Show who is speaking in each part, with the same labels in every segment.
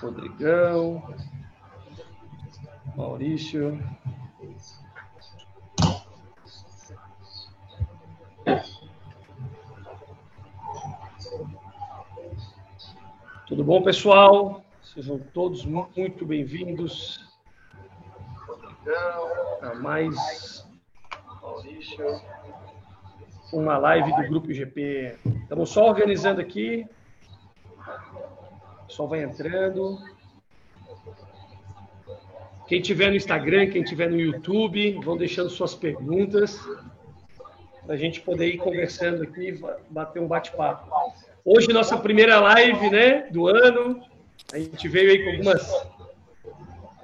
Speaker 1: Rodrigão, Maurício. Tudo bom, pessoal? Sejam todos muito bem-vindos a mais uma live do Grupo GP. Estamos só organizando aqui. O pessoal vai entrando. Quem tiver no Instagram, quem tiver no YouTube, vão deixando suas perguntas para a gente poder ir conversando aqui, bater um bate-papo. Hoje, nossa primeira live né, do ano. A gente veio aí com algumas.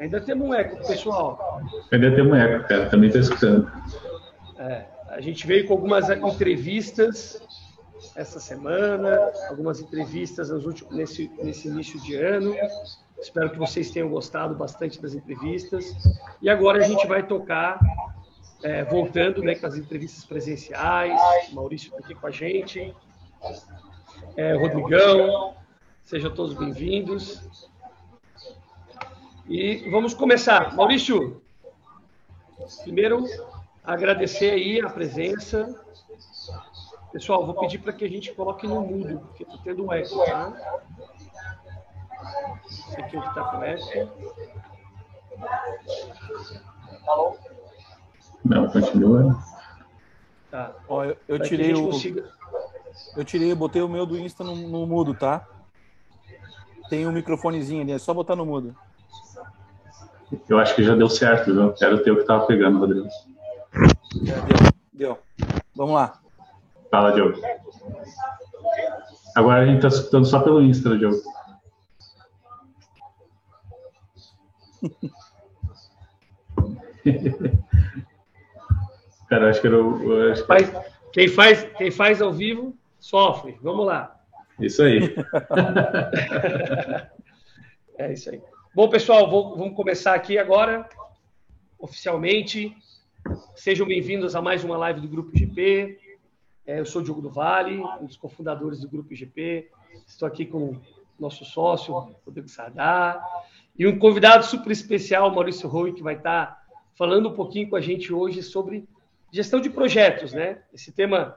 Speaker 1: Ainda temos um eco, pessoal.
Speaker 2: Ainda temos um eco, cara. Também estou escutando.
Speaker 1: É, a gente veio com algumas entrevistas essa semana, algumas entrevistas últimos, nesse, nesse início de ano. Espero que vocês tenham gostado bastante das entrevistas. E agora a gente vai tocar, é, voltando né, com as entrevistas presenciais. O Maurício está aqui com a gente é, Rodrigão, sejam todos bem-vindos. E vamos começar. Maurício, primeiro agradecer aí a presença. Pessoal, vou pedir para que a gente coloque no mudo, porque está tendo um eco, tá? Esse aqui é o que está com eco.
Speaker 2: Não, continua.
Speaker 3: Tá. Ó, eu, eu tirei o. Consiga... Eu tirei, botei o meu do Insta no, no mudo, tá? Tem um microfonezinho ali, é só botar no mudo.
Speaker 2: Eu acho que já deu certo, viu? Era o teu que tava pegando, Rodrigo.
Speaker 3: Já deu, deu. Vamos lá.
Speaker 2: Fala, Diogo. Agora a gente tá escutando só pelo Insta, Diogo. Cara, acho que era o. Acho que...
Speaker 1: Quem, faz, quem faz ao vivo sofre. Vamos lá.
Speaker 2: Isso aí.
Speaker 1: é isso aí. Bom, pessoal, vou, vamos começar aqui agora, oficialmente. Sejam bem-vindos a mais uma live do Grupo GP. É, eu sou o Diogo do Vale, um dos cofundadores do Grupo GP. Estou aqui com nosso sócio, Rodrigo Sardá, e um convidado super especial, Maurício Rui, que vai estar falando um pouquinho com a gente hoje sobre gestão de projetos, né? Esse tema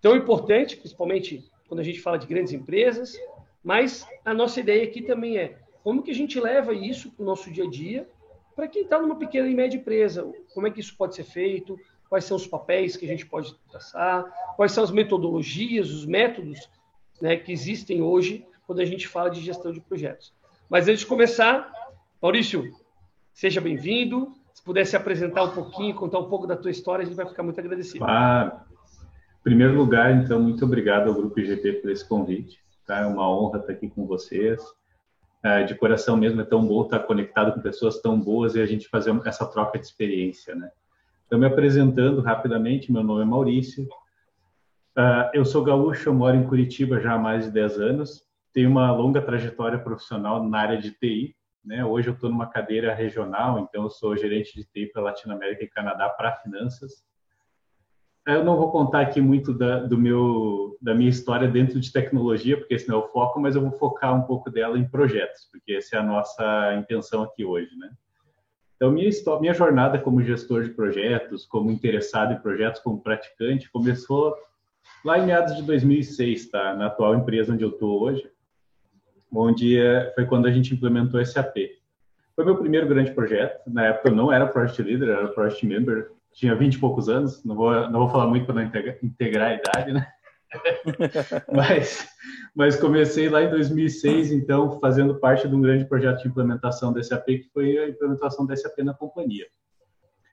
Speaker 1: tão importante, principalmente quando a gente fala de grandes empresas, mas a nossa ideia aqui também é como que a gente leva isso para o nosso dia a dia para quem está numa pequena e média empresa, como é que isso pode ser feito, quais são os papéis que a gente pode traçar, quais são as metodologias, os métodos né, que existem hoje quando a gente fala de gestão de projetos. Mas antes de começar, Maurício, seja bem-vindo. Se puder se apresentar um pouquinho, contar um pouco da tua história, a gente vai ficar muito agradecido.
Speaker 2: Claro. Em primeiro lugar, então, muito obrigado ao Grupo IGP por esse convite. Tá? É uma honra estar aqui com vocês. É, de coração mesmo, é tão bom estar conectado com pessoas tão boas e a gente fazer essa troca de experiência, né? Então, me apresentando rapidamente, meu nome é Maurício. Uh, eu sou gaúcho, eu moro em Curitiba já há mais de 10 anos. Tenho uma longa trajetória profissional na área de TI. Né? Hoje eu estou numa cadeira regional, então eu sou gerente de TI para Latinoamérica e Canadá para finanças. Eu não vou contar aqui muito da, do meu, da minha história dentro de tecnologia, porque esse não é o foco, mas eu vou focar um pouco dela em projetos, porque essa é a nossa intenção aqui hoje, né? Então, minha, história, minha jornada como gestor de projetos, como interessado em projetos, como praticante, começou lá em meados de 2006, tá? Na atual empresa onde eu estou hoje, onde é, foi quando a gente implementou SAP. Foi meu primeiro grande projeto. Na época eu não era Project Leader, era Project Member, tinha 20 e poucos anos, não vou, não vou falar muito para não integrar a idade, né? mas, mas comecei lá em 2006, então, fazendo parte de um grande projeto de implementação da SAP, que foi a implementação da SAP na companhia.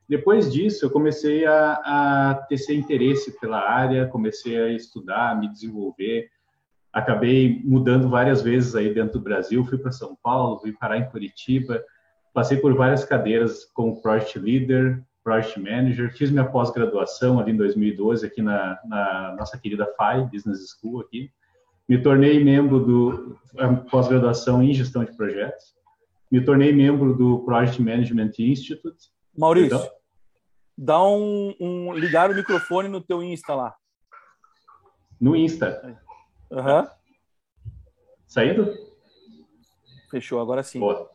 Speaker 2: Depois disso, eu comecei a, a ter esse interesse pela área, comecei a estudar, me desenvolver, acabei mudando várias vezes aí dentro do Brasil, fui para São Paulo, fui parar em Curitiba, passei por várias cadeiras como Project Leader, Project Manager, fiz minha pós-graduação ali em 2012 aqui na, na, nossa querida FAI, Business School aqui. Me tornei membro do pós-graduação em gestão de projetos. Me tornei membro do Project Management Institute.
Speaker 3: Maurício, então, dá um, um, ligar o microfone no teu Insta lá.
Speaker 2: No Insta.
Speaker 3: Uhum.
Speaker 2: Saindo?
Speaker 3: Fechou, agora sim.
Speaker 2: Boa.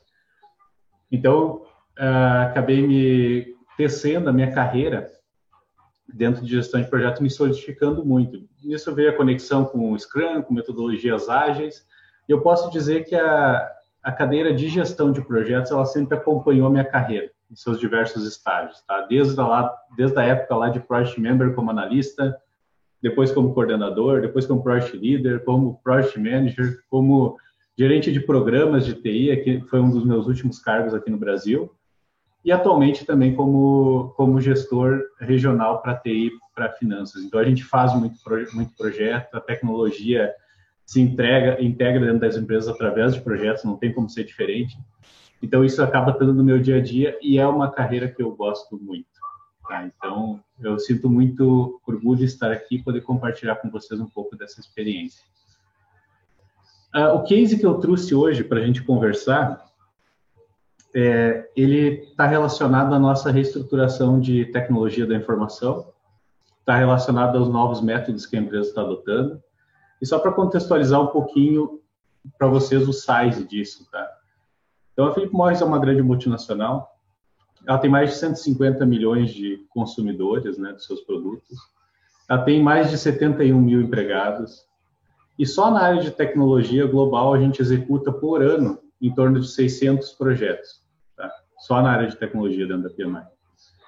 Speaker 2: Então, uh, acabei me tecendo a minha carreira dentro de gestão de projetos, me solidificando muito. Nisso veio a conexão com o Scrum, com metodologias ágeis, eu posso dizer que a, a cadeira de gestão de projetos, ela sempre acompanhou a minha carreira, em seus diversos estágios, tá? Desde a, lá, desde a época lá de Project Member como analista, depois como coordenador, depois como Project Leader, como Project Manager, como gerente de programas de TI, que foi um dos meus últimos cargos aqui no Brasil, e atualmente também como, como gestor regional para TI, para finanças. Então, a gente faz muito, muito projeto, a tecnologia se entrega, integra dentro das empresas através de projetos, não tem como ser diferente. Então, isso acaba estando no meu dia a dia e é uma carreira que eu gosto muito. Tá? Então, eu sinto muito orgulho de estar aqui e poder compartilhar com vocês um pouco dessa experiência. Uh, o case que eu trouxe hoje para a gente conversar, é, ele está relacionado à nossa reestruturação de tecnologia da informação, está relacionado aos novos métodos que a empresa está adotando. E só para contextualizar um pouquinho para vocês o size disso, tá? Então, a Philip Morris é uma grande multinacional. Ela tem mais de 150 milhões de consumidores, né, dos seus produtos. Ela tem mais de 71 mil empregados. E só na área de tecnologia global a gente executa por ano em torno de 600 projetos? Só na área de tecnologia dentro da PMI.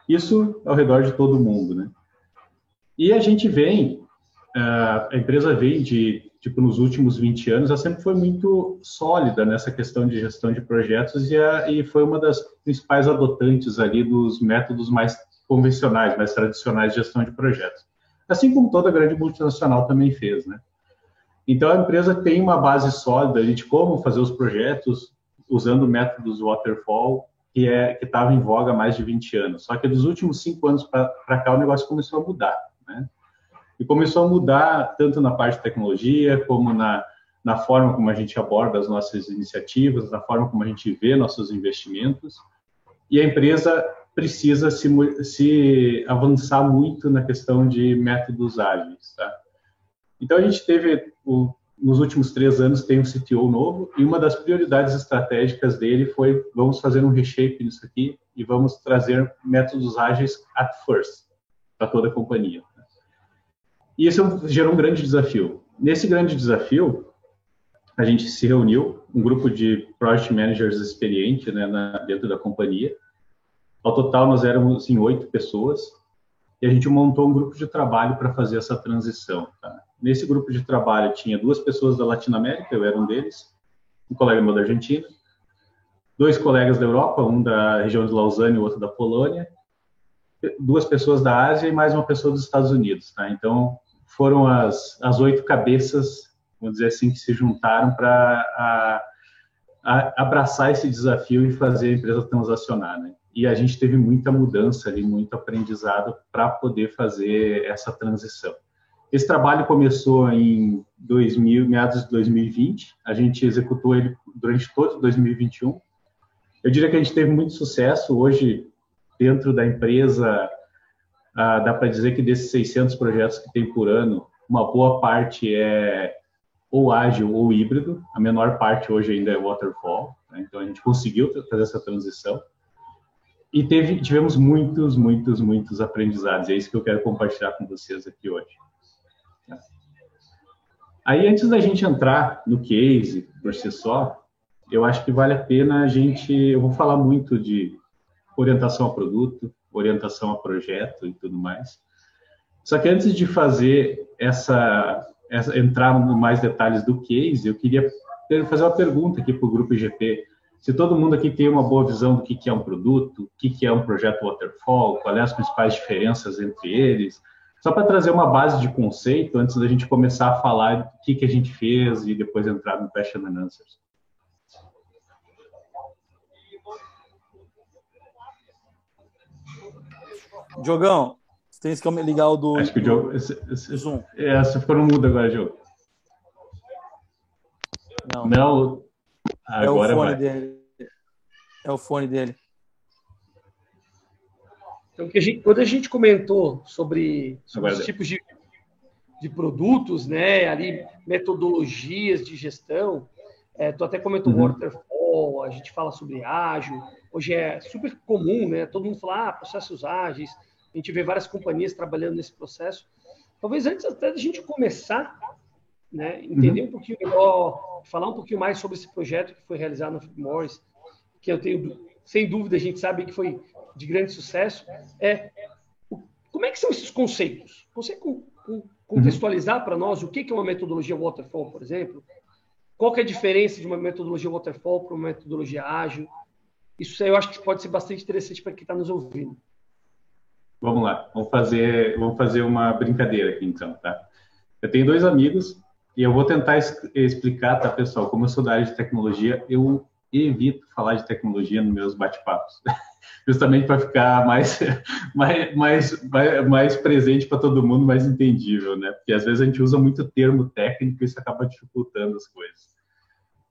Speaker 2: Isso ao redor de todo mundo, né? E a gente vem, a empresa vem de, tipo, nos últimos 20 anos, ela sempre foi muito sólida nessa questão de gestão de projetos e, a, e foi uma das principais adotantes ali dos métodos mais convencionais, mais tradicionais de gestão de projetos. Assim como toda grande multinacional também fez, né? Então, a empresa tem uma base sólida de como fazer os projetos usando métodos waterfall, que é estava em voga há mais de 20 anos. Só que dos últimos cinco anos para cá, o negócio começou a mudar. Né? E começou a mudar tanto na parte de tecnologia, como na, na forma como a gente aborda as nossas iniciativas, na forma como a gente vê nossos investimentos. E a empresa precisa se, se avançar muito na questão de métodos ágeis. Tá? Então, a gente teve, o, nos últimos três anos, tem um CTO novo, e uma das prioridades estratégicas dele foi, vamos fazer um reshape nisso aqui, e vamos trazer métodos ágeis at first, para toda a companhia. E isso gerou um grande desafio. Nesse grande desafio, a gente se reuniu, um grupo de project managers experiente né, na, dentro da companhia. Ao total, nós éramos em oito pessoas, e a gente montou um grupo de trabalho para fazer essa transição. Tá? Nesse grupo de trabalho tinha duas pessoas da Latinoamérica, eu era um deles, um colega meu da Argentina, dois colegas da Europa, um da região de Lausanne e outro da Polônia, duas pessoas da Ásia e mais uma pessoa dos Estados Unidos. Tá? Então, foram as, as oito cabeças, vamos dizer assim, que se juntaram para abraçar esse desafio e fazer a empresa transacionar. Né? E a gente teve muita mudança ali, muito aprendizado para poder fazer essa transição. Esse trabalho começou em 2000, meados de 2020. A gente executou ele durante todo 2021. Eu diria que a gente teve muito sucesso. Hoje, dentro da empresa, ah, dá para dizer que desses 600 projetos que tem por ano, uma boa parte é ou ágil ou híbrido. A menor parte hoje ainda é waterfall. Né? Então, a gente conseguiu fazer essa transição. E teve, tivemos muitos, muitos, muitos aprendizados. É isso que eu quero compartilhar com vocês aqui hoje. Aí, antes da gente entrar no case por si só, eu acho que vale a pena a gente. Eu vou falar muito de orientação a produto, orientação a projeto e tudo mais. Só que antes de fazer essa, essa entrar no mais detalhes do case, eu queria fazer uma pergunta aqui para o grupo IGP. Se todo mundo aqui tem uma boa visão do que, que é um produto, o que, que é um projeto waterfall, quais as principais diferenças entre eles, só para trazer uma base de conceito antes da gente começar a falar do que, que a gente fez e depois entrar no question and answers.
Speaker 3: Diogão, você tem que ligar o do.
Speaker 2: Acho que o Diogo. Esse, esse, Zoom. É, você ficou no mudo agora, Diogo. Não. Não.
Speaker 3: Agora é o fone vai. dele. É o fone dele.
Speaker 1: Então, a gente, quando a gente comentou sobre, sobre os tipos de, de produtos, né, ali, metodologias de gestão, É, tu até comentou uhum. waterfall, a gente fala sobre ágil. Hoje é super comum, né? Todo mundo fala, ah, processos ágeis. A gente vê várias companhias trabalhando nesse processo. Talvez antes até da gente começar, né, entender uhum. um pouquinho melhor, falar um pouquinho mais sobre esse projeto que foi realizado no Morris, que eu tenho, sem dúvida, a gente sabe que foi de grande sucesso. É como é que são esses conceitos? Consegue contextualizar para nós o que é uma metodologia waterfall, por exemplo? Qual é a diferença de uma metodologia waterfall para uma metodologia ágil? Isso eu acho que pode ser bastante interessante para quem está nos ouvindo.
Speaker 2: Vamos lá, vamos fazer, vamos fazer uma brincadeira aqui então, tá? Eu tenho dois amigos e eu vou tentar explicar, tá, pessoal? Como eu sou da área de tecnologia, eu evito falar de tecnologia nos meus bate-papos, justamente para ficar mais, mais, mais, mais, presente para todo mundo, mais entendível, né? Porque às vezes a gente usa muito termo técnico e isso acaba dificultando as coisas.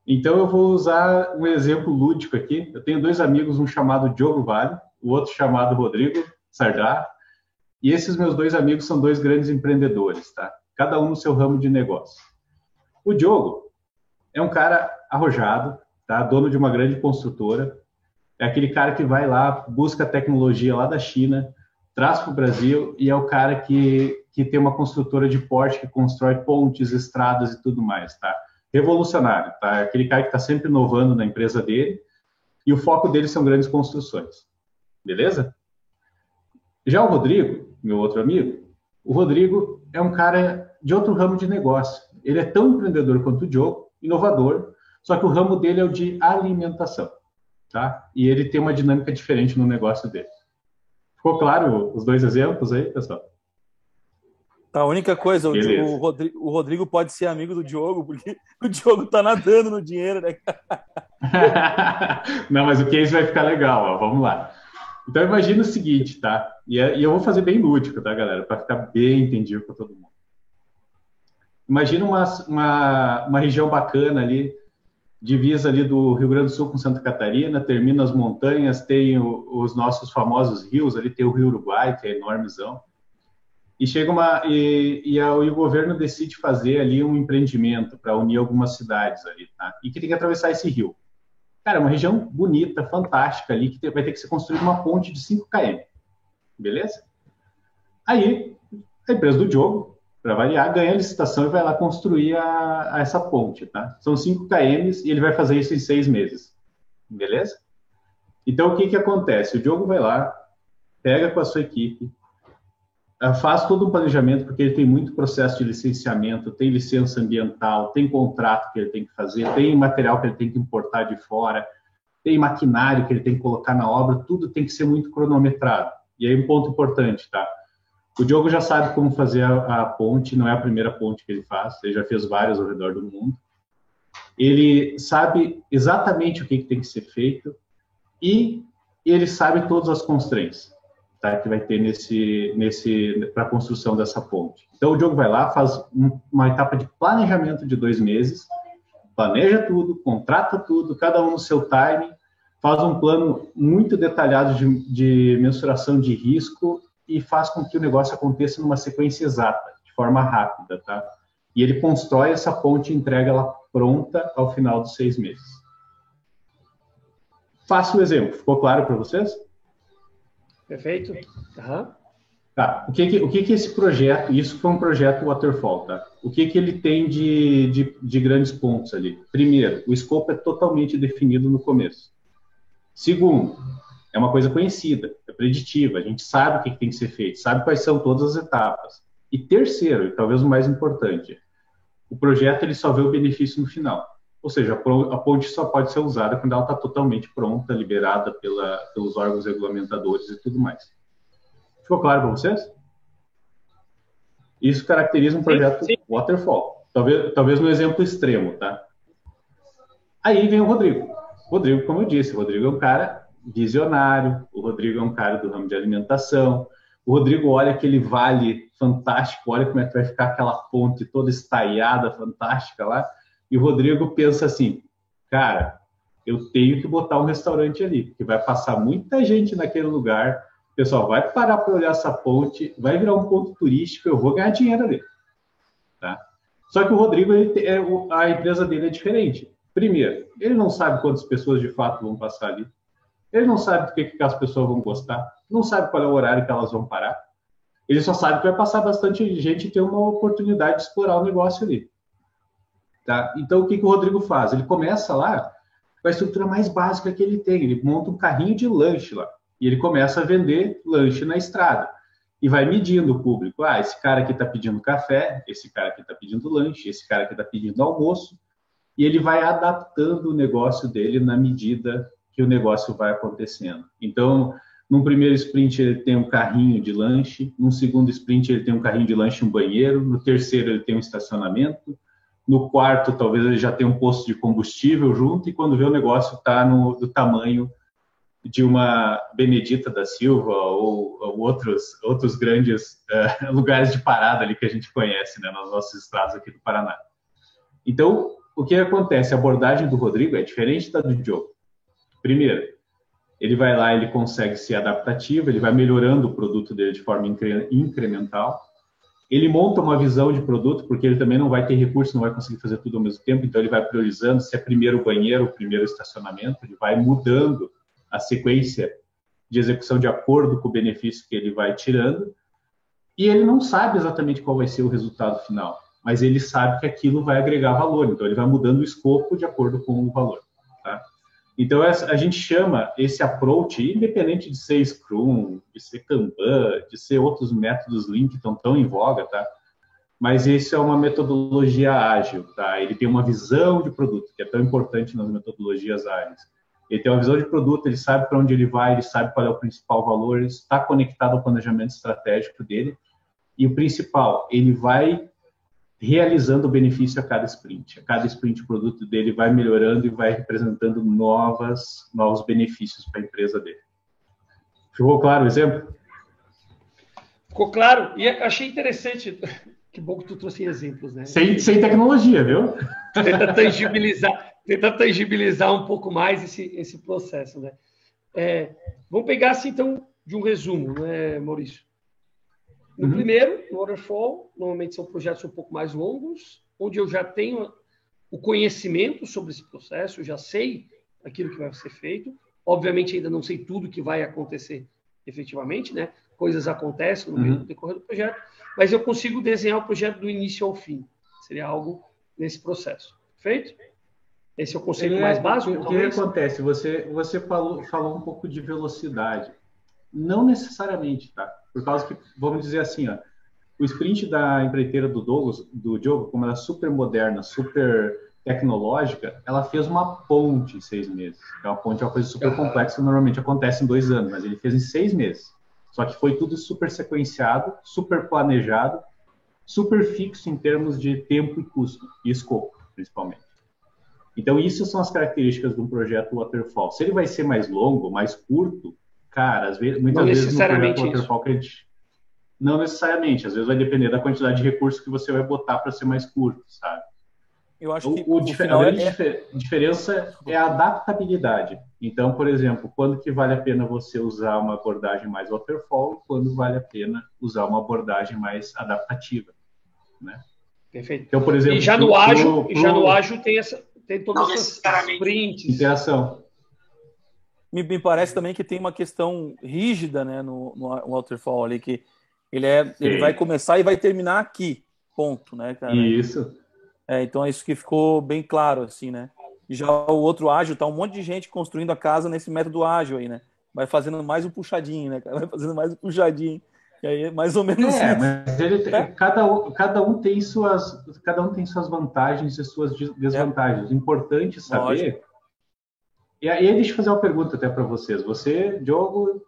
Speaker 2: Então eu vou usar um exemplo lúdico aqui. Eu tenho dois amigos, um chamado Diogo Vale, o outro chamado Rodrigo. Sardá. E esses meus dois amigos são dois grandes empreendedores, tá? Cada um no seu ramo de negócio. O Diogo é um cara arrojado, tá? Dono de uma grande construtora. É aquele cara que vai lá, busca tecnologia lá da China, traz para o Brasil e é o cara que, que tem uma construtora de porte que constrói pontes, estradas e tudo mais, tá? Revolucionário, tá? É aquele cara que está sempre inovando na empresa dele e o foco dele são grandes construções. Beleza? Já o Rodrigo, meu outro amigo, o Rodrigo é um cara de outro ramo de negócio. Ele é tão empreendedor quanto o Diogo, inovador, só que o ramo dele é o de alimentação, tá? E ele tem uma dinâmica diferente no negócio dele. Ficou claro os dois exemplos aí, pessoal?
Speaker 3: Tá, a única coisa, o, o, Rodrigo, o, Rodrigo, pode ser amigo do Diogo, porque o Diogo tá nadando no dinheiro, né?
Speaker 2: Não, mas o case vai ficar legal, ó. Vamos lá. Então imagina o seguinte, tá? E, é, e eu vou fazer bem lúdico, tá, galera? Para ficar bem entendido para todo mundo. Imagina uma, uma, uma região bacana ali, divisa ali do Rio Grande do Sul com Santa Catarina, termina as montanhas, tem o, os nossos famosos rios, ali tem o Rio Uruguai, que é enormezão. E chega uma e, e, a, e o governo decide fazer ali um empreendimento para unir algumas cidades ali, tá? E que tem que atravessar esse rio. Cara, é uma região bonita, fantástica ali, que vai ter que ser construída uma ponte de 5 km. Beleza? Aí, a empresa do Diogo, para variar, ganha a licitação e vai lá construir a, a essa ponte, tá? São 5 km e ele vai fazer isso em seis meses. Beleza? Então, o que que acontece? O Diogo vai lá, pega com a sua equipe, ah, faz todo um planejamento, porque ele tem muito processo de licenciamento, tem licença ambiental, tem contrato que ele tem que fazer, tem material que ele tem que importar de fora, tem maquinário que ele tem que colocar na obra, tudo tem que ser muito cronometrado. E aí um ponto importante, tá? O Diogo já sabe como fazer a, a ponte, não é a primeira ponte que ele faz, ele já fez várias ao redor do mundo. Ele sabe exatamente o que, que tem que ser feito e ele sabe todas as constraints tá, que vai ter nesse, nesse para a construção dessa ponte. Então o Diogo vai lá, faz um, uma etapa de planejamento de dois meses, planeja tudo, contrata tudo, cada um no seu time, faz um plano muito detalhado de, de mensuração de risco e faz com que o negócio aconteça numa sequência exata, de forma rápida, tá? E ele constrói essa ponte e entrega ela pronta ao final dos seis meses. Faça o exemplo. Ficou claro para vocês?
Speaker 1: Perfeito? Uhum.
Speaker 2: Tá. O que que, o que que esse projeto, isso foi um projeto waterfall, tá? O que que ele tem de, de, de grandes pontos ali? Primeiro, o escopo é totalmente definido no começo. Segundo, é uma coisa conhecida, é preditiva, a gente sabe o que, tem que ser feito, sabe quais são todas as etapas. E terceiro, e talvez o mais importante, o projeto ele só vê o benefício no final. Ou seja, a ponte só pode ser usada quando ela está totalmente pronta, liberada pela, pelos órgãos regulamentadores e tudo mais. Ficou claro para vocês? Isso caracteriza um projeto sim, sim. waterfall. Talvez, talvez no exemplo extremo, tá? Aí vem o Rodrigo. Rodrigo, como eu disse, Rodrigo é um cara visionário, o Rodrigo é um cara do ramo de alimentação, o Rodrigo olha aquele vale fantástico, olha como é que vai ficar aquela ponte toda estaiada, fantástica lá, e o Rodrigo pensa assim, cara, eu tenho que botar um restaurante ali, porque vai passar muita gente naquele lugar, o pessoal vai parar para olhar essa ponte, vai virar um ponto turístico, eu vou ganhar dinheiro ali. Tá? Só que o Rodrigo, ele, é, a empresa dele é diferente. Primeiro, ele não sabe quantas pessoas de fato vão passar ali. Ele não sabe do que, que as pessoas vão gostar. Não sabe qual é o horário que elas vão parar. Ele só sabe que vai passar bastante gente e ter uma oportunidade de explorar o negócio ali. Tá? Então, o que, que o Rodrigo faz? Ele começa lá com a estrutura mais básica que ele tem. Ele monta um carrinho de lanche lá. E ele começa a vender lanche na estrada. E vai medindo o público. Ah, esse cara aqui está pedindo café, esse cara aqui está pedindo lanche, esse cara aqui está pedindo almoço. E ele vai adaptando o negócio dele na medida que o negócio vai acontecendo. Então, num primeiro sprint ele tem um carrinho de lanche, num segundo sprint ele tem um carrinho de lanche e um banheiro, no terceiro ele tem um estacionamento, no quarto talvez ele já tenha um posto de combustível junto e quando vê o negócio está do tamanho de uma Benedita da Silva ou, ou outros outros grandes uh, lugares de parada ali que a gente conhece, né, nos nossos estados aqui do Paraná. Então, o que acontece? A abordagem do Rodrigo é diferente da do Diogo. Primeiro, ele vai lá, ele consegue ser adaptativo, ele vai melhorando o produto dele de forma incremental. Ele monta uma visão de produto, porque ele também não vai ter recurso, não vai conseguir fazer tudo ao mesmo tempo, então ele vai priorizando se é primeiro banheiro, primeiro estacionamento, ele vai mudando a sequência de execução de acordo com o benefício que ele vai tirando. E ele não sabe exatamente qual vai ser o resultado final, mas ele sabe que aquilo vai agregar valor, então ele vai mudando o escopo de acordo com o valor. Então, a gente chama esse approach, independente de ser Scrum, de ser Kanban, de ser outros métodos Lean que estão tão em voga, tá? Mas isso é uma metodologia ágil, tá? Ele tem uma visão de produto, que é tão importante nas metodologias ágeis. Ele tem uma visão de produto, ele sabe para onde ele vai, ele sabe qual é o principal valor, ele está conectado ao planejamento estratégico dele. E o principal, ele vai realizando o benefício a cada sprint. A cada sprint o produto dele vai melhorando e vai representando novas, novos benefícios para a empresa dele. Ficou claro o exemplo?
Speaker 1: Ficou claro. E achei interessante. Que bom que tu trouxe exemplos, né?
Speaker 2: Sem, sem tecnologia, viu?
Speaker 1: Tenta tangibilizar, tenta tangibilizar um pouco mais esse, esse processo, né? É, vamos pegar assim, então, de um resumo, né, Maurício? No uhum. primeiro, no Waterfall, normalmente são projetos um pouco mais longos, onde eu já tenho o conhecimento sobre esse processo, eu já sei aquilo que vai ser feito. Obviamente, ainda não sei tudo que vai acontecer efetivamente, né? Coisas acontecem no uhum. decorrer do projeto, mas eu consigo desenhar o projeto do início ao fim. Seria algo nesse processo. Feito? Esse é o conceito é, mais básico?
Speaker 2: O que, que acontece? Você, você falou, falou um pouco de velocidade. Não necessariamente, tá? Por causa que, vamos dizer assim, ó, o sprint da empreiteira do Douglas, do Diogo, como ela é super moderna, super tecnológica, ela fez uma ponte em seis meses. É uma ponte é uma coisa super complexa, normalmente acontece em dois anos, mas ele fez em seis meses. Só que foi tudo super sequenciado, super planejado, super fixo em termos de tempo e custo, e escopo, principalmente. Então, isso são as características de um projeto waterfall. Se ele vai ser mais longo, mais curto, Cara, às vezes, muitas
Speaker 1: não
Speaker 2: vezes
Speaker 1: necessariamente no Waterfall
Speaker 2: não necessariamente, às vezes vai depender da quantidade de recursos que você vai botar para ser mais curto, sabe?
Speaker 3: Eu acho que
Speaker 2: o, o a grande é... diferença é a adaptabilidade. Então, por exemplo, quando que vale a pena você usar uma abordagem mais waterfall quando vale a pena usar uma abordagem mais adaptativa, né?
Speaker 1: Perfeito.
Speaker 2: Então, por exemplo,
Speaker 1: e já no ágil, pro... já no ágil tem essa tem todas essas sprints.
Speaker 2: Interação
Speaker 3: me, me, parece também que tem uma questão rígida né, no, no Waterfall ali, que ele, é, ele vai começar e vai terminar aqui, ponto, né, cara?
Speaker 2: Isso.
Speaker 3: É, então é isso que ficou bem claro, assim, né? Já o outro ágil, tá um monte de gente construindo a casa nesse método ágil aí, né? Vai fazendo mais um puxadinho, né, Vai fazendo mais um puxadinho. E aí, mais ou menos
Speaker 2: é, mas ele é? cada, um, cada um tem suas cada um tem suas vantagens e suas desvantagens. É. Importante saber Lógico e aí, deixa eu fazer uma pergunta até para vocês. Você, Diogo,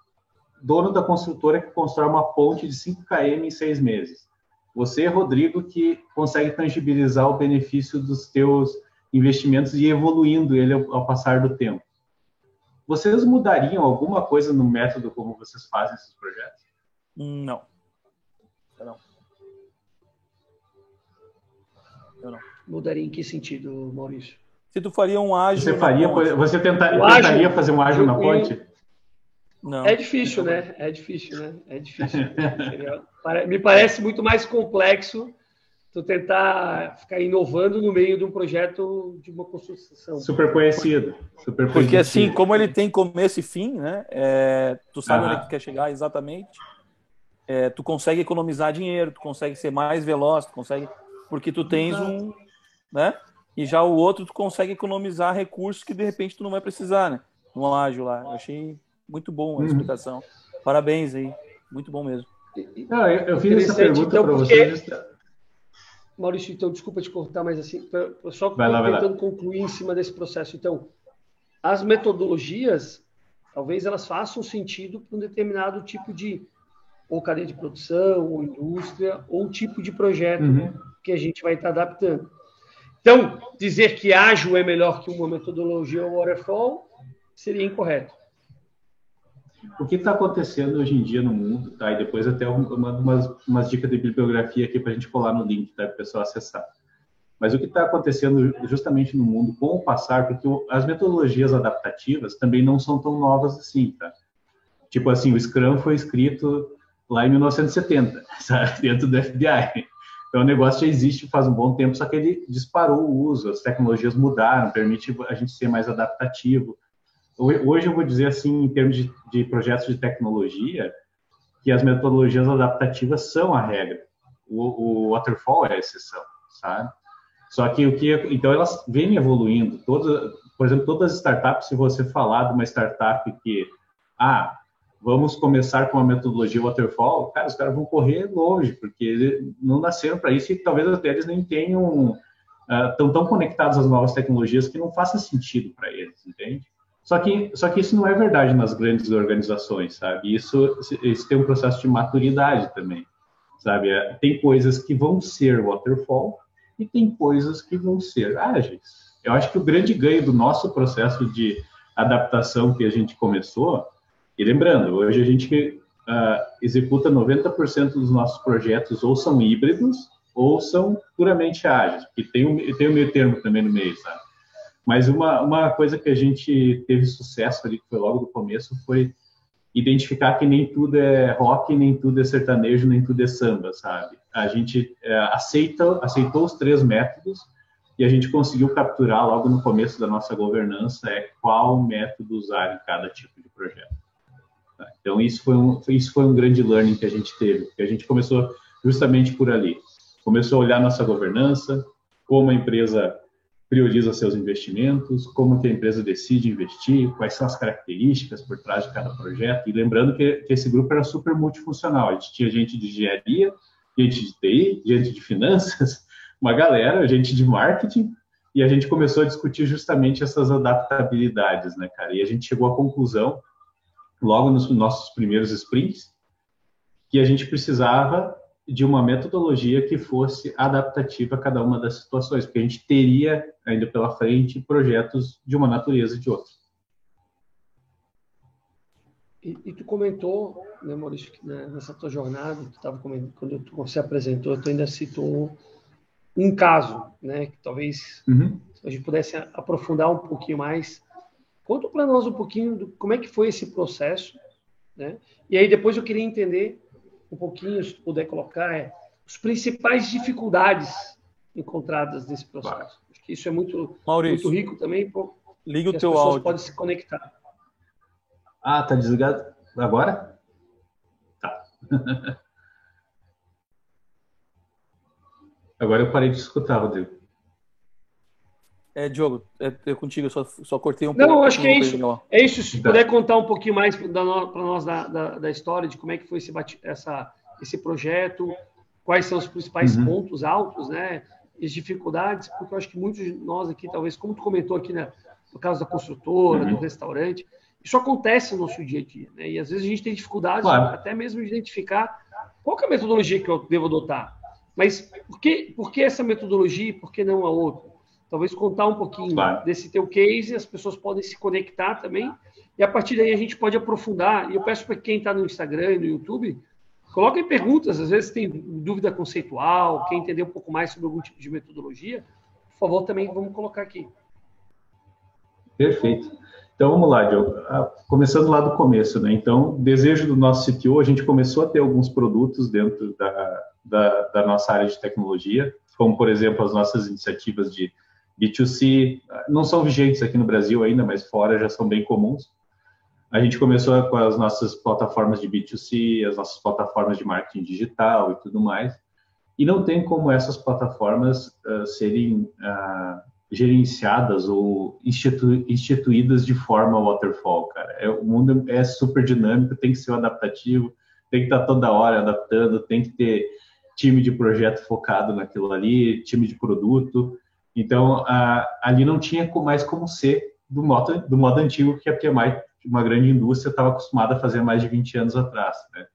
Speaker 2: dono da construtora que constrói uma ponte de 5 km em seis meses. Você, Rodrigo, que consegue tangibilizar o benefício dos teus investimentos e evoluindo ele ao, passar do tempo. Vocês mudariam alguma coisa no método como vocês fazem esses projetos?
Speaker 3: Não. Eu não.
Speaker 1: Eu não. Mudaria em que sentido, Maurício?
Speaker 3: Se tu faria um ágil.
Speaker 2: Você faria, você tentaria, tentaria fazer um ágil na ponte?
Speaker 1: Não. É difícil, né? É difícil, né? É difícil. me parece muito mais complexo tu tentar ficar inovando no meio de um projeto de uma construção.
Speaker 2: Super conhecido. Super
Speaker 3: Porque assim, como ele tem começo e fim, né? É, tu sabe onde é que quer chegar exatamente. É, tu consegue economizar dinheiro, tu consegue ser mais veloz, tu consegue porque tu tens um, né? E já o outro tu consegue economizar recursos que de repente tu não vai precisar, né? No ágil lá. Eu achei muito bom a uhum. explicação. Parabéns aí, muito bom mesmo.
Speaker 2: Não, eu, eu fiz essa pergunta então, para vocês.
Speaker 1: Maurício, então, desculpa te cortar, mas assim, só vai lá, tentando concluir em cima desse processo. Então, as metodologias, talvez elas façam sentido para um determinado tipo de ou cadeia de produção, ou indústria, ou tipo de projeto uhum. que a gente vai estar adaptando. Então, dizer que ágil é melhor que uma metodologia waterfall seria incorreto
Speaker 2: o que está acontecendo hoje em dia no mundo, tá? E depois até eu mando umas, umas dicas de bibliografia aqui para a gente colar no link, tá? Para o pessoal acessar. Mas o que está acontecendo justamente no mundo com o passar, porque as metodologias adaptativas também não são tão novas assim, tá? Tipo assim, o Scrum foi escrito lá em 1970, sabe? Dentro do FBI. Então o negócio já existe faz um bom tempo, só que ele disparou o uso, as tecnologias mudaram, permite a gente ser mais adaptativo. Hoje eu vou dizer assim, em termos de, de projetos de tecnologia, que as metodologias adaptativas são a regra. O, o waterfall é a exceção, sabe? Só que o que então elas vêm evoluindo. Todas, por exemplo, todas as startups, se você falar de uma startup que ah, vamos começar com a metodologia waterfall, cara, os caras vão correr longe, porque não nasceram para isso e talvez até eles nem tenham uh, tão conectados às novas tecnologias que não faça sentido para eles, entende? Só que, só que isso não é verdade nas grandes organizações, sabe? Isso, isso tem um processo de maturidade também, sabe? É, tem coisas que vão ser waterfall e tem coisas que vão ser ágeis. Eu acho que o grande ganho do nosso processo de adaptação que a gente começou, e lembrando, hoje a gente uh, executa 90% dos nossos projetos ou são híbridos ou são puramente ágeis, e tem um, tem um meio termo também no meio, sabe? Mas uma, uma coisa que a gente teve sucesso ali, que foi logo do começo, foi identificar que nem tudo é rock, nem tudo é sertanejo, nem tudo é samba, sabe? A gente é, aceita, aceitou os três métodos e a gente conseguiu capturar logo no começo da nossa governança é qual método usar em cada tipo de projeto. Então isso foi um isso foi um grande learning que a gente teve, que a gente começou justamente por ali. Começou a olhar nossa governança, como a empresa prioriza seus investimentos, como que a empresa decide investir, quais são as características por trás de cada projeto. E lembrando que, que esse grupo era super multifuncional. A gente tinha gente de engenharia, gente de TI, gente de finanças, uma galera, gente de marketing, e a gente começou a discutir justamente essas adaptabilidades, né, cara? E a gente chegou à conclusão, logo nos nossos primeiros sprints, que a gente precisava de uma metodologia que fosse adaptativa a cada uma das situações, porque a gente teria ainda pela frente projetos de uma natureza e de outra.
Speaker 1: E, e, tu comentou, né, Maurício, que né, nessa tua jornada, tu tava quando tu, você apresentou, tu ainda citou um caso, né, que talvez uhum. a gente pudesse aprofundar um pouquinho mais. Conta para nós um pouquinho do, como é que foi esse processo, né? E aí depois eu queria entender um pouquinho, se puder colocar, é as principais dificuldades encontradas nesse processo. Acho que isso é muito, muito rico também.
Speaker 3: Liga o teu áudio.
Speaker 1: podem se conectar.
Speaker 2: Ah, tá desligado agora? Tá. agora eu parei de escutar, Rodrigo.
Speaker 3: É, Diogo, é, é contigo, eu só, só cortei um
Speaker 1: pouco. Não, acho que é isso. É isso. Se tá. puder contar um pouquinho mais para nós da, da, da, história, de como é que foi esse, essa, esse projeto, quais são os principais uhum. pontos altos, né? As dificuldades, porque eu acho que muitos de nós aqui, talvez, como tu comentou aqui, né, no caso da construtora, uhum. do restaurante, isso acontece no nosso dia a dia, né? E às vezes a gente tem dificuldade claro. até mesmo de identificar qual é a metodologia que eu devo adotar. Mas por que, por que essa metodologia e por que não a outra? Talvez contar um pouquinho claro. desse teu case, as pessoas podem se conectar também, e a partir daí a gente pode aprofundar. E eu peço para quem está no Instagram e no YouTube, coloquem perguntas, às vezes tem dúvida conceitual, quer entender um pouco mais sobre algum tipo de metodologia, por favor, também vamos colocar aqui.
Speaker 2: Perfeito. Então vamos lá, Diogo. Ah, começando lá do começo, né? Então, desejo do nosso CTO, a gente começou a ter alguns produtos dentro da, da, da nossa área de tecnologia como por exemplo as nossas iniciativas de B2C, não são vigentes aqui no Brasil ainda, mas fora já são bem comuns. A gente começou com as nossas plataformas de B2C, as nossas plataformas de marketing digital e tudo mais. E não tem como essas plataformas uh, serem uh, gerenciadas ou institu instituídas de forma waterfall, cara. É, o mundo é super dinâmico, tem que ser adaptativo, tem que estar toda hora adaptando, tem que ter time de projeto focado naquilo ali, time de produto. Então, uh, ali não tinha mais como ser do modo, do modo antigo que a PMI, uma grande indústria, estava acostumada a fazer mais de 20 anos atrás. Né?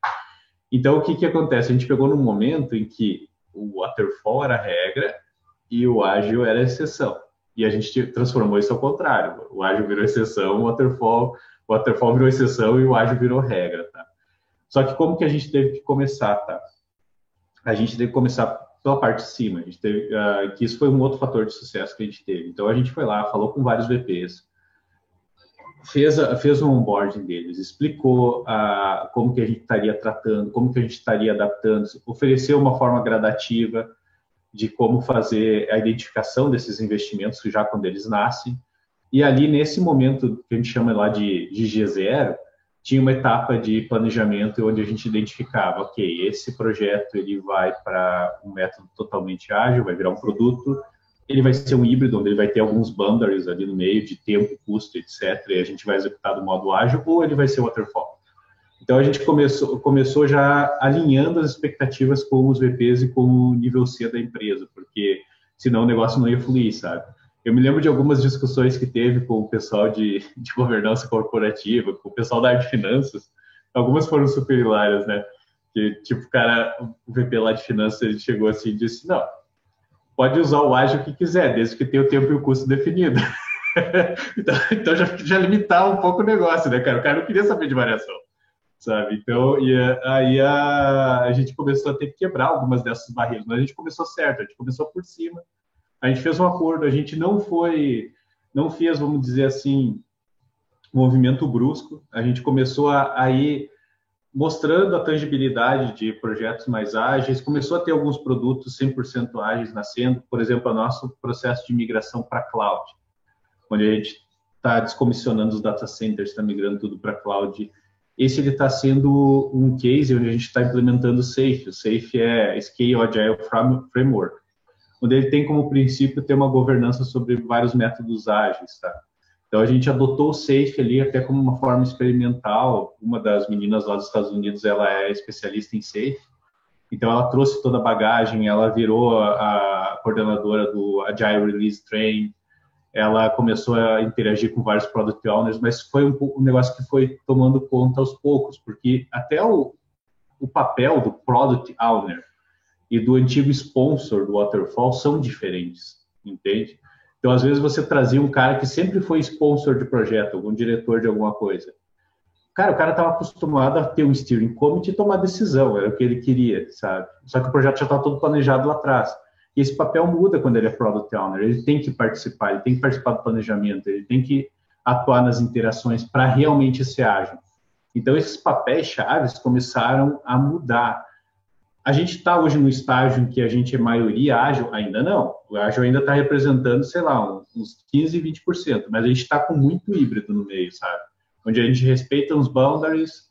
Speaker 2: Então, o que, que acontece? A gente pegou num momento em que o waterfall era a regra e o ágil era a exceção. E a gente transformou isso ao contrário. O ágil virou exceção, o waterfall, o waterfall virou exceção e o ágil virou regra, tá? Só que como que a gente teve que começar, tá? A gente teve que começar pela parte de cima. A gente teve, uh, que isso foi um outro fator de sucesso que a gente teve. Então a gente foi lá, falou com vários VPs, fez, fez um onboarding deles, explicou uh, como que a gente estaria tratando, como que a gente estaria adaptando, ofereceu uma forma gradativa de como fazer a identificação desses investimentos já quando eles nascem. E ali, nesse momento que a gente chama lá de, de G0, tinha uma etapa de planejamento onde a gente identificava, ok, esse projeto ele vai para um método totalmente ágil, vai virar um produto, ele vai ser um híbrido, onde ele vai ter alguns boundaries ali no meio de tempo, custo, etc. E a gente vai executar do modo ágil, ou ele vai ser waterfall. Então a gente começou, começou já alinhando as expectativas com os VPs e com o nível C da empresa, porque senão o negócio não ia fluir, sabe? Eu me lembro de algumas discussões que teve com o pessoal de, de governança corporativa, com o pessoal da área de finanças. Algumas foram super hilárias, né? Que, tipo, o cara, o VP lá de finanças, ele chegou assim e disse, não, pode usar o ágil que quiser, desde que tenha o tempo e o custo definido. então, então já, já limitar um pouco o negócio, né, cara? O cara não queria saber de variação, sabe? Então, e aí a, a gente começou a ter que quebrar algumas dessas barreiras, mas a gente começou certo, a gente começou por cima, a gente fez um acordo, a gente não foi, não fez, vamos dizer assim, movimento brusco, a gente começou a, a ir mostrando a tangibilidade de projetos mais ágeis, começou a ter alguns produtos 100% ágeis nascendo, por exemplo, o nosso processo de migração para cloud, onde a gente está descomissionando os data centers, está migrando tudo para cloud. Esse ele está sendo um case onde a gente está implementando o SAFe. O SAFe é Scale Agile Framework, onde ele tem como princípio ter uma governança sobre vários métodos ágeis, tá? Então a gente adotou o Safe ali até como uma forma experimental. Uma das meninas lá dos Estados Unidos, ela é especialista em Safe. Então ela trouxe toda a bagagem, ela virou a, coordenadora do Agile Release Train. Ela começou a interagir com vários product owners, mas foi um, um negócio que foi tomando conta aos poucos, porque até o, o papel do product owner e do antigo sponsor do Waterfall são diferentes, entende? Então, às vezes, você trazia um cara que sempre foi sponsor de projeto, algum diretor de alguma coisa. Cara, o cara estava acostumado a ter um steering committee e tomar decisão, era o que ele queria, sabe? Só que o projeto já estava todo planejado lá atrás. E esse papel muda quando ele é product owner. Ele tem que participar, ele tem que participar do planejamento, ele tem que atuar nas interações para realmente ser ágil. Então, esses papéis chaves começaram a mudar. A gente está hoje no estágio em que a gente é maioria ágil? Ainda não. O ágil ainda está representando, sei lá, uns 15, 20%, mas a gente está com muito híbrido no meio, sabe? Onde a gente respeita os boundaries,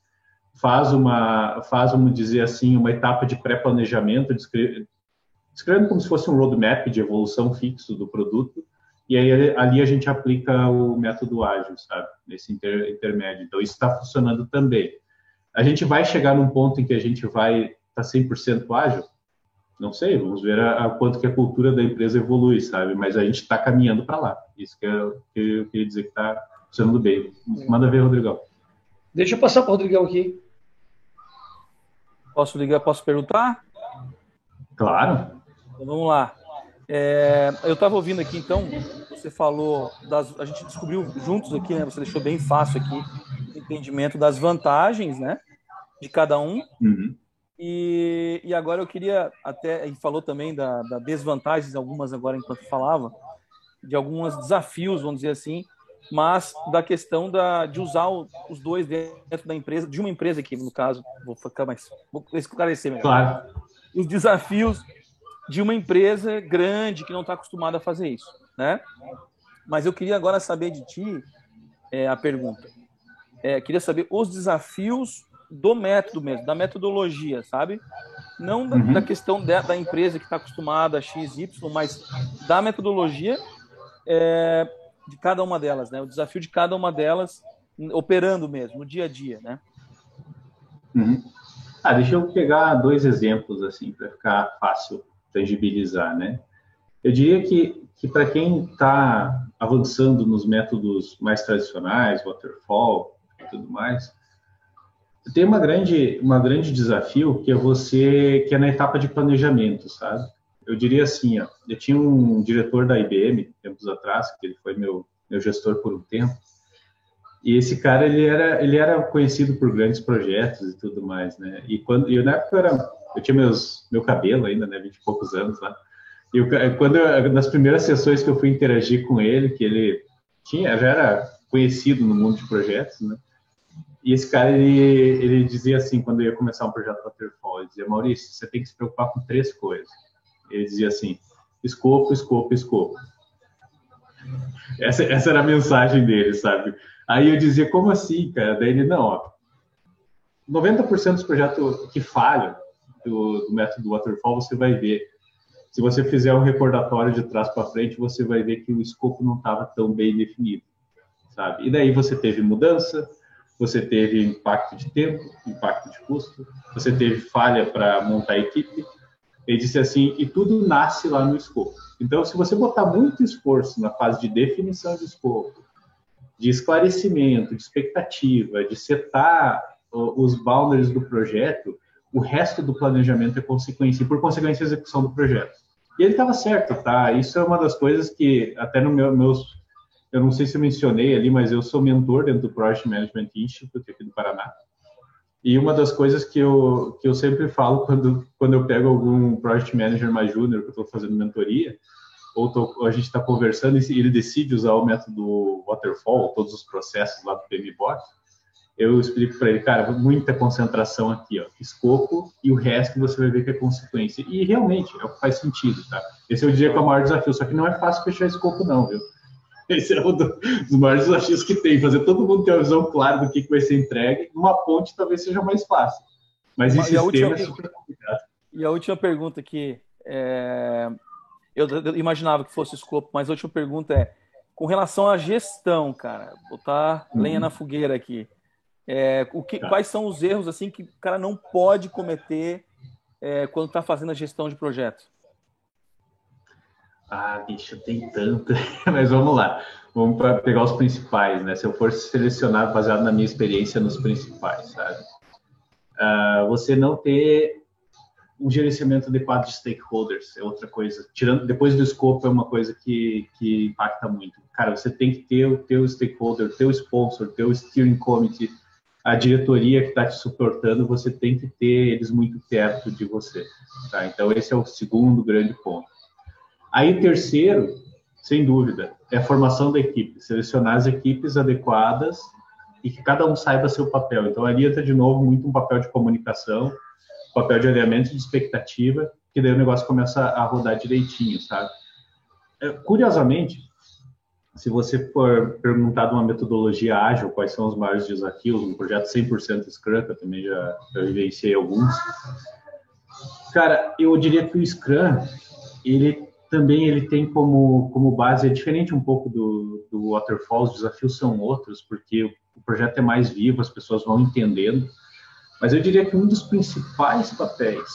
Speaker 2: faz uma, faz, vamos dizer assim, uma etapa de pré-planejamento, descrevendo como se fosse um roadmap de evolução fixo do produto, e aí ali a gente aplica o método ágil, sabe? Nesse inter, intermédio. Então, isso está funcionando também. A gente vai chegar num ponto em que a gente vai está 100% ágil? Não sei, vamos ver a, a, quanto que a cultura da empresa evolui, sabe? Mas a gente está caminhando para lá. Isso que eu, que eu queria dizer que está funcionando bem. Manda ver, Rodrigão.
Speaker 1: Deixa eu passar para o Rodrigão aqui.
Speaker 3: Posso ligar? Posso perguntar?
Speaker 2: Claro.
Speaker 3: Então, vamos lá. É, eu estava ouvindo aqui, então, você falou, das, a gente descobriu juntos aqui, né? Você deixou bem fácil aqui o entendimento das vantagens, né? De cada um. Uhum. E, e agora eu queria até, e falou também da, da desvantagens, algumas agora enquanto falava, de alguns desafios, vamos dizer assim, mas da questão da, de usar o, os dois dentro da empresa, de uma empresa aqui, no caso, vou ficar mais, vou esclarecer melhor.
Speaker 2: Claro.
Speaker 3: Os desafios de uma empresa grande que não está acostumada a fazer isso, né? Mas eu queria agora saber de ti é, a pergunta. É, queria saber os desafios do método mesmo, da metodologia, sabe? Não da, uhum. da questão de, da empresa que está acostumada a X, Y, mas da metodologia é, de cada uma delas, né? O desafio de cada uma delas operando mesmo, no dia a dia, né?
Speaker 2: Uhum. Ah, deixa eu pegar dois exemplos, assim, para ficar fácil tangibilizar, né? Eu diria que, que para quem está avançando nos métodos mais tradicionais, waterfall e tudo mais, tem uma grande, uma grande desafio que é você, que é na etapa de planejamento, sabe? Eu diria assim, ó, eu tinha um diretor da IBM, tempos atrás, que ele foi meu, meu gestor por um tempo, e esse cara, ele era, ele era conhecido por grandes projetos e tudo mais, né? E quando, eu na época eu, era, eu tinha meus, meu cabelo ainda, né? Vinte e poucos anos lá. E eu, quando eu, nas primeiras sessões que eu fui interagir com ele, que ele tinha, já era conhecido no mundo de projetos, né? E esse cara, ele, ele dizia assim, quando eu ia começar um projeto Waterfall, ele dizia, Maurício, você tem que se preocupar com três coisas. Ele dizia assim, escopo, escopo, escopo. Essa, essa era a mensagem dele, sabe? Aí eu dizia, como assim, cara? Daí ele, não, ó, 90% dos projetos que falham do, do, método Waterfall, você vai ver. Se você fizer um recordatório de trás para frente, você vai ver que o escopo não estava tão bem definido, sabe? E daí você teve mudança, você teve impacto de tempo, impacto de custo, você teve falha para montar a equipe. Ele disse assim, e tudo nasce lá no escopo. Então, se você botar muito esforço na fase de definição de escopo, de esclarecimento, de expectativa, de setar os boundaries do projeto, o resto do planejamento é consequência, e por consequência a execução do projeto. E ele estava certo, tá? Isso é uma das coisas que, até no meu, meus, eu não sei se eu mencionei ali, mas eu sou mentor dentro do Project Management Institute aqui do Paraná. E uma das coisas que eu, que eu sempre falo quando, quando eu pego algum Project Manager mais júnior que eu estou fazendo mentoria, ou, tô, a gente está conversando e ele decide usar o método waterfall, todos os processos lá do PMBOK, eu explico para ele, cara, muita concentração aqui, ó, escopo e o resto você vai ver que é consequência. E realmente, é o que faz sentido, tá? Esse eu diria que é o maior desafio, só que não é fácil fechar escopo não, viu? Esse é um dos maiores desafios que tem, fazer todo mundo ter uma visão clara do que, que vai ser entregue. Uma ponte talvez seja mais fácil, mas em sistema última, é super complicado.
Speaker 3: E a última pergunta aqui, é, eu, eu imaginava que fosse escopo, mas a última pergunta é: com relação à gestão, cara, botar uhum. lenha na fogueira aqui. É, o que, tá. Quais são os erros assim que o cara não pode cometer é, quando está fazendo a gestão de projeto?
Speaker 2: Ah, bicho, tem tanto. Mas vamos lá. Vamos pegar os principais, né? Se eu for selecionar baseado na minha experiência nos principais, sabe? Uh, você não ter um gerenciamento adequado de stakeholders é outra coisa. Tirando depois do escopo é uma coisa que, que impacta muito. Cara, você tem que ter o teu stakeholder, o teu sponsor, o teu steering committee, a diretoria que está te suportando, você tem que ter eles muito perto de você. Tá? Então esse é o segundo grande ponto. Aí terceiro, sem dúvida, é a formação da equipe, selecionar as equipes adequadas e que cada um saiba seu papel. Então ali entra de novo muito um papel de comunicação papel de alinhamento de expectativa, que daí o negócio começa a rodar direitinho, sabe? É, curiosamente, se você for perguntar de uma metodologia ágil, quais são os maiores desafios, um projeto 100% Scrum, que eu também já, já vivenciei alguns, cara, eu diria que o Scrum, ele também ele tem como, como base, é diferente um pouco do, do Waterfall, os desafios são outros, porque o projeto é mais vivo, as pessoas vão entendendo, mas eu diria que um dos principais papéis,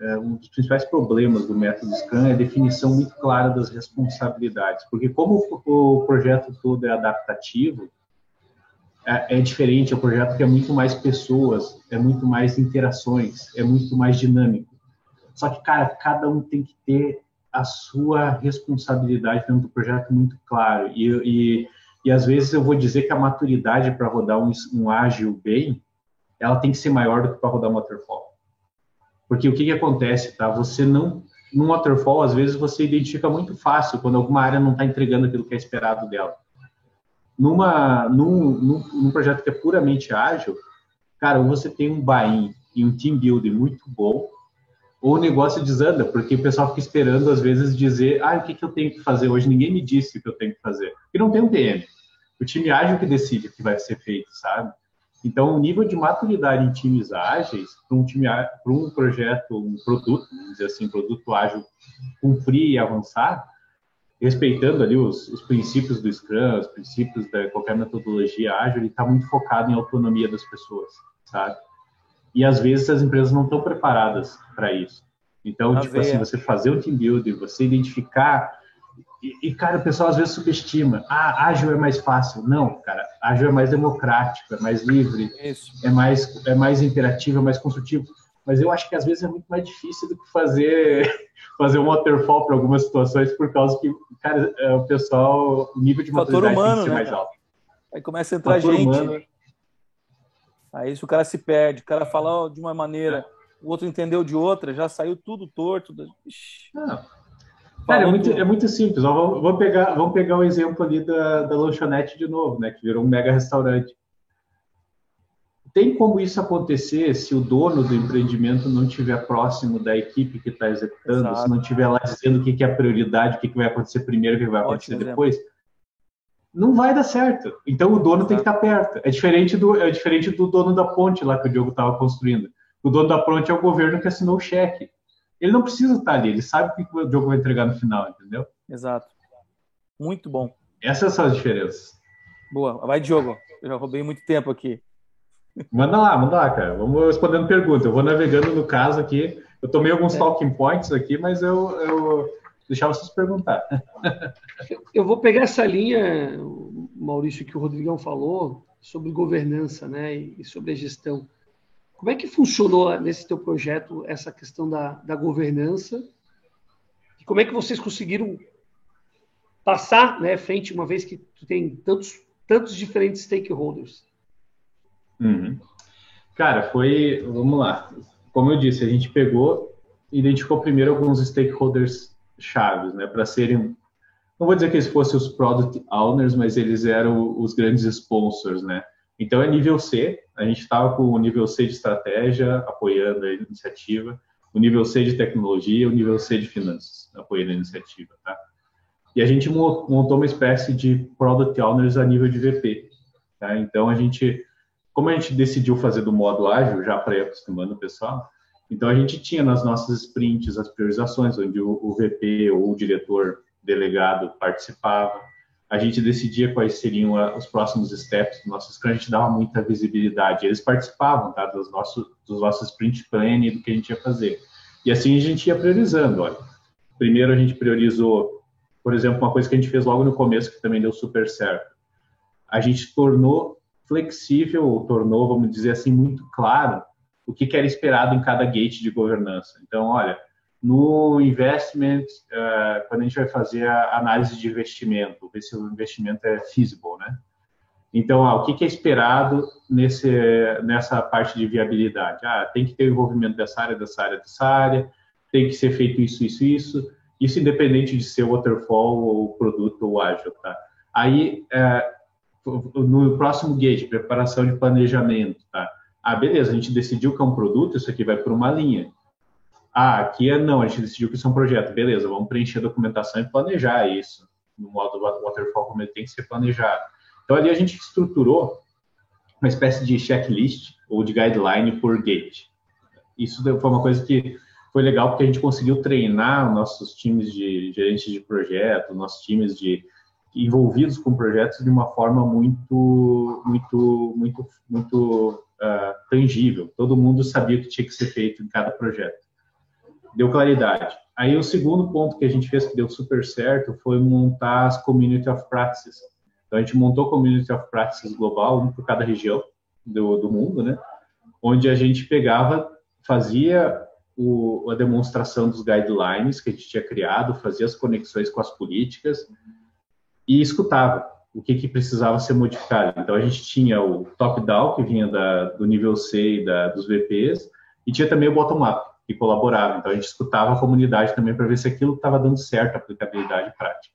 Speaker 2: é, um dos principais problemas do método Scrum é a definição muito clara das responsabilidades, porque como o projeto todo é adaptativo, é, é diferente, é um projeto que é muito mais pessoas, é muito mais interações, é muito mais dinâmico. Só que, cara, cada um tem que ter a sua responsabilidade dentro do projeto muito claro. E, e, e às vezes eu vou dizer que a maturidade para rodar um, um ágil bem ela tem que ser maior do que para rodar um waterfall. Porque o que, que acontece, tá? Você não, num waterfall, às vezes você identifica muito fácil quando alguma área não está entregando aquilo que é esperado dela. Numa, num, num, num, projeto que é puramente ágil, cara, você tem um buy-in e um team building muito bom, ou o negócio desanda, porque o pessoal fica esperando, às vezes, dizer, ah, o que, que eu tenho que fazer hoje? Ninguém me disse o que eu tenho que fazer. Porque não tem um PM. O time ágil que decide o que vai ser feito, sabe? Então, o nível de maturidade em times ágeis, para um, time, para um projeto, um produto, vamos dizer assim, produto ágil cumprir e avançar, respeitando ali os, os princípios do Scrum, os princípios de qualquer metodologia ágil, ele está muito focado em autonomia das pessoas, sabe? E às vezes as empresas não estão preparadas para isso. Então, a tipo ver. assim, você fazer um team building, você identificar e, e, cara, o pessoal às vezes subestima. Ah, ágil é mais fácil. Não, cara, ágil é mais democrático, é mais livre, Isso. é mais é mais interativo, é mais construtivo. Mas eu acho que às vezes é muito mais difícil do que fazer fazer um waterfall para algumas situações por causa que, cara, é, o pessoal, o nível de maturidade humano, tem que ser né, mais alto.
Speaker 3: Aí começa a entrar Fator gente. Humano. Aí se o cara se perde, o cara fala de uma maneira, o outro entendeu de outra, já saiu tudo torto.
Speaker 2: Não. Cara, é muito, é muito simples. Vamos, vamos, pegar, vamos pegar o exemplo ali da, da lanchonete de novo, né? Que virou um mega restaurante. Tem como isso acontecer se o dono do empreendimento não estiver próximo da equipe que está executando, Exato. se não estiver lá dizendo o que, é a prioridade, o que, vai acontecer primeiro, o que vai acontecer Ótimo depois? Exemplo. Não vai dar certo. Então o dono tem que estar tá perto. É diferente do, é diferente do dono da ponte lá que o Diogo estava construindo. O dono da ponte é o governo que assinou o cheque ele não precisa estar ali, ele sabe o que o jogo vai entregar no final, entendeu?
Speaker 3: Exato. Muito bom.
Speaker 2: Essas são as diferenças.
Speaker 3: Boa, vai Diogo. Eu já roubei muito tempo aqui.
Speaker 2: Manda lá, manda lá, cara. Vamos respondendo perguntas. Eu vou navegando no caso aqui. Eu tomei alguns é. talking points aqui, mas eu, eu deixar vocês perguntar.
Speaker 1: Eu vou pegar essa linha, Maurício, que o Rodrigão falou sobre governança, né, e sobre a gestão. Como é que funcionou nesse teu projeto essa questão da, da governança? E como é que vocês conseguiram passar né, frente, uma vez que tu tem tantos, tantos diferentes stakeholders?
Speaker 2: Uhum. Cara, foi, vamos lá. Como eu disse, a gente pegou, identificou primeiro alguns stakeholders chaves, né, para serem, não vou dizer que eles fossem os product owners, mas eles eram os grandes sponsors, né? Então, é nível C, a gente estava com o nível C de estratégia, apoiando a iniciativa, o nível C de tecnologia, o nível C de finanças, apoiando a iniciativa, tá? E a gente montou uma espécie de Product Owners a nível de VP, tá? Então, a gente, como a gente decidiu fazer do modo ágil, já pré-acostumando o pessoal, então a gente tinha nas nossas sprints as priorizações, onde o VP ou o diretor delegado participava, a gente decidia quais seriam os próximos steps do nosso Scrum, a gente dava muita visibilidade. Eles participavam tá, dos, nossos, dos nossos sprint plan e do que a gente ia fazer. E assim a gente ia priorizando. Olha. Primeiro a gente priorizou, por exemplo, uma coisa que a gente fez logo no começo, que também deu super certo. A gente tornou flexível, ou tornou, vamos dizer assim, muito claro o que, era esperado em cada gate de governança. Então, olha, no investment, uh, quando a gente vai fazer a análise de investimento, ver se o investimento é feasible, né? Então, ah, o que, é esperado nesse, nessa parte de viabilidade? Ah, tem que ter o envolvimento dessa área, dessa área, dessa área, tem que ser feito isso, isso, isso, isso independente de ser waterfall ou produto ou ágil, tá? Aí, é, no próximo gate, preparação de planejamento, tá? Ah, beleza, a gente decidiu que é um produto, isso aqui vai por uma linha. Ah, aqui é não, a gente decidiu que isso é um projeto. Beleza, vamos preencher a documentação e planejar isso. No modo waterfall, como ele tem que ser planejado. Então, ali a gente estruturou uma espécie de checklist ou de guideline por gate. Isso foi uma coisa que foi legal porque a gente conseguiu treinar nossos times de gerentes de projeto, nossos times de envolvidos com projetos de uma forma muito, muito, muito, muito uh, tangível. Todo mundo sabia o que tinha que ser feito em cada projeto deu claridade. Aí o segundo ponto que a gente fez que deu super certo foi montar as Community of Practices. Então a gente montou Community of Practices global, um por cada região do, do mundo, né? Onde a gente pegava, fazia o, a demonstração dos guidelines que a gente tinha criado, fazia as conexões com as políticas e escutava o que, que precisava ser modificado. Então a gente tinha o top-down que vinha da, do nível C e da, dos VPs e tinha também o bottom-up que colaboravam. Então a gente escutava a comunidade também para ver se aquilo estava dando certo, a aplicabilidade prática.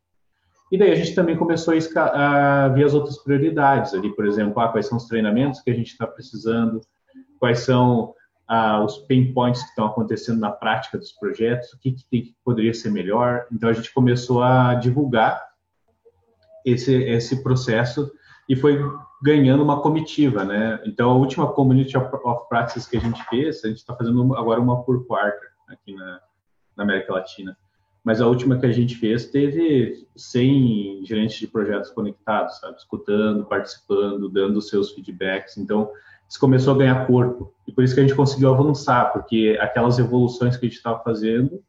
Speaker 2: E daí a gente também começou a, a ver as outras prioridades ali, por exemplo, ah, quais são os treinamentos que a gente está precisando, quais são ah, os pain points que estão acontecendo na prática dos projetos, o que, que, tem, que poderia ser melhor. Então a gente começou a divulgar esse esse processo e foi ganhando uma comitiva, né? Então a última community of, practice que a gente fez, a gente está fazendo agora uma por quarter aqui na, na América Latina. Mas a última que a gente fez teve 100 gerentes de projetos conectados, sabe? Escutando, participando, dando seus feedbacks. Então, isso começou a ganhar corpo. E por isso que a gente conseguiu avançar, porque aquelas evoluções que a gente estava fazendo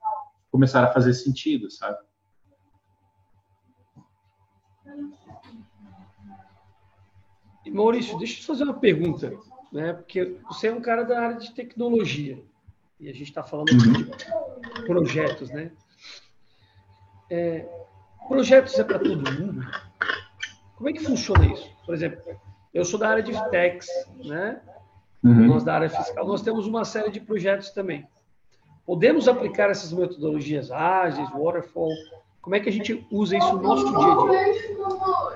Speaker 2: começaram a fazer sentido, sabe?
Speaker 1: Maurício, deixa eu te fazer uma pergunta, né? Porque você é um cara da área de tecnologia e a gente está falando de projetos, né? É, projetos é para todo mundo? Como é que funciona isso? Por exemplo, eu sou da área de tax, né? Uhum. Nós da área fiscal, nós temos uma série de projetos também. Podemos aplicar essas metodologias ágeis, waterfall? Como é que a gente usa isso no nosso dia a dia?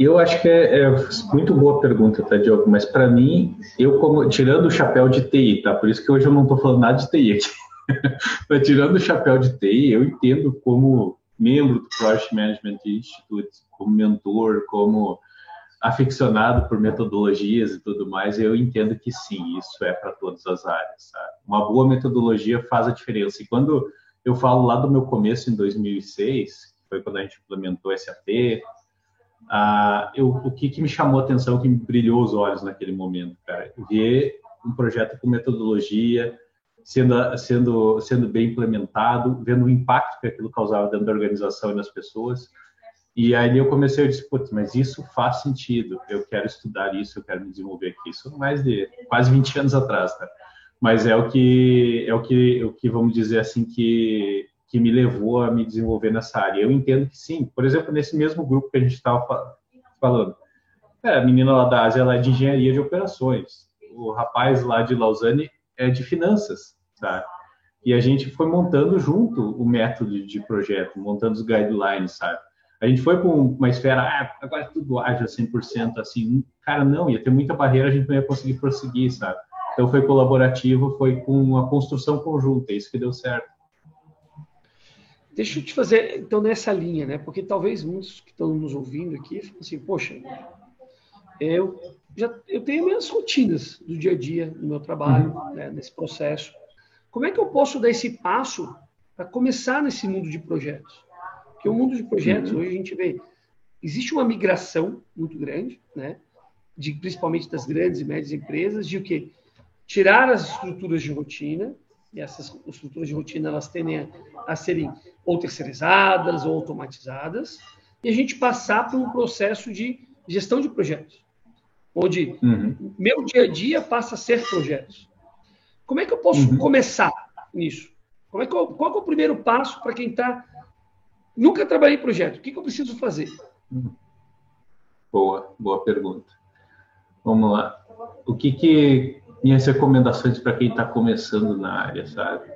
Speaker 2: Eu acho que é, é, muito boa pergunta, tá, Diogo? Mas para mim, eu como tirando o chapéu de TI, tá? Por isso que hoje eu não estou falando nada de TI aqui. Mas tirando o chapéu de TI, eu entendo como membro do Project Management Institute, como mentor, como aficionado por metodologias e tudo mais, eu entendo que sim, isso é para todas as áreas. Sabe? Uma boa metodologia faz a diferença. E quando eu falo lá do meu começo em 2006, foi quando a gente implementou SAP, ah, eu, o que, que, me chamou a atenção, que me brilhou os olhos naquele momento, cara, ver um projeto com metodologia sendo, sendo, sendo bem implementado, vendo o impacto que aquilo causava dentro da organização e nas pessoas. E aí eu comecei a dizer, mas isso faz sentido, eu quero estudar isso, eu quero me desenvolver aqui. Isso mais de quase 20 anos atrás, tá? Mas é o que, é o que, o que vamos dizer assim, que que me levou a me desenvolver nessa área. Eu entendo que sim. Por exemplo, nesse mesmo grupo que a gente estava falando, a menina lá da Ásia ela é de engenharia de operações, o rapaz lá de Lausanne é de finanças, tá? E a gente foi montando junto o método de projeto, montando os guidelines, sabe? A gente foi com uma esfera, ah, agora tudo ágil 100%, assim, cara, não, ia ter muita barreira, a gente não ia conseguir prosseguir, sabe? Então foi colaborativo, foi com uma construção conjunta, é isso que deu certo.
Speaker 1: Deixa eu te fazer, então, nessa linha, né? Porque talvez muitos que estão nos ouvindo aqui falem assim, poxa, eu já eu tenho minhas rotinas do dia a dia no meu trabalho, uhum. né, nesse processo. Como é que eu posso dar esse passo para começar nesse mundo de projetos? Porque o mundo de projetos, uhum. hoje a gente vê, existe uma migração muito grande, né? De, principalmente das grandes e médias empresas, de o quê? Tirar as estruturas de rotina e essas estruturas de rotina elas tendem a, a serem ou terceirizadas ou automatizadas, e a gente passar por um processo de gestão de projetos, onde uhum. meu dia a dia passa a ser projetos. Como é que eu posso uhum. começar nisso? Como é que eu, qual é o primeiro passo para quem está nunca trabalhei em projeto? O que, que eu preciso fazer?
Speaker 2: Boa, boa pergunta. Vamos lá. O que que minhas recomendações para quem está começando na área, sabe?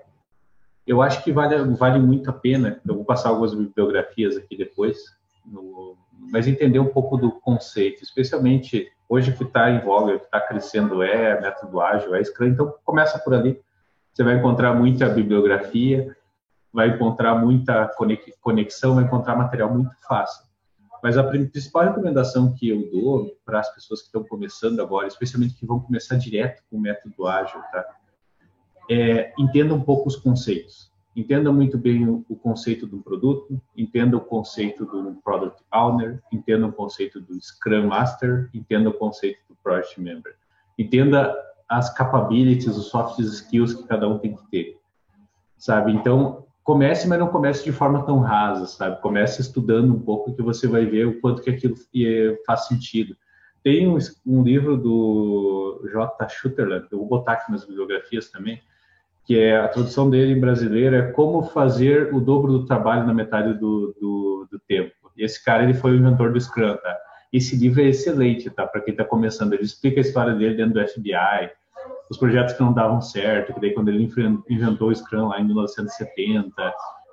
Speaker 2: Eu acho que vale, vale muito a pena. Eu vou passar algumas bibliografias aqui depois, no, mas entender um pouco do conceito, especialmente hoje que está em voga, que está crescendo é método ágil, é Scrum. Então começa por ali. Você vai encontrar muita bibliografia, vai encontrar muita conexão, vai encontrar material muito fácil. Mas a principal recomendação que eu dou para as pessoas que estão começando agora, especialmente que vão começar direto com o método ágil, tá? É, entenda um pouco os conceitos. Entenda muito bem o, o conceito do produto, entenda o conceito do Product Owner, entenda o conceito do Scrum Master, entenda o conceito do Project Member. Entenda as capabilities, os soft skills que cada um tem que ter, sabe? Então, comece, mas não comece de forma tão rasa, sabe? Comece estudando um pouco que você vai ver o quanto que aquilo faz sentido. Tem um, um livro do J. Schutterland, eu vou botar aqui nas bibliografias também, que é a tradução dele em brasileiro é Como Fazer o Dobro do Trabalho na Metade do, do, do Tempo. Esse cara ele foi o inventor do Scrum, tá? Esse livro é excelente, tá? Para quem está começando, ele explica a história dele dentro do FBI, os projetos que não davam certo, que daí quando ele inventou o Scrum lá em 1970,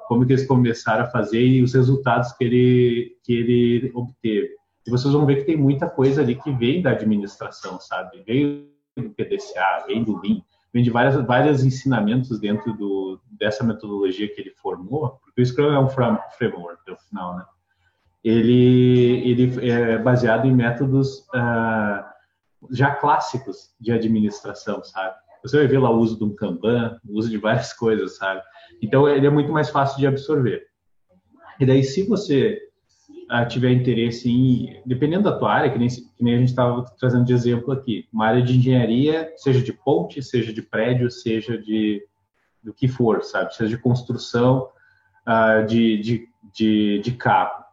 Speaker 2: como que eles começaram a fazer e os resultados que ele, que ele obteve. E vocês vão ver que tem muita coisa ali que vem da administração, sabe? Veio do PDCA, vem do Lean, vem de vários, vários ensinamentos dentro do, dessa metodologia que ele formou, porque o Scrum é um framework, no final, né? Ele, ele é baseado em métodos uh, já clássicos de administração, sabe? Você vai ver lá o uso de um Kanban, o uso de várias coisas, sabe? Então, ele é muito mais fácil de absorver. E daí, se você uh, tiver interesse em, dependendo da tua área, que nem, que nem a gente estava trazendo de exemplo aqui, uma área de engenharia, seja de ponte, seja de prédio, seja de do que for, sabe? Seja de construção, uh, de, de, de, de carro.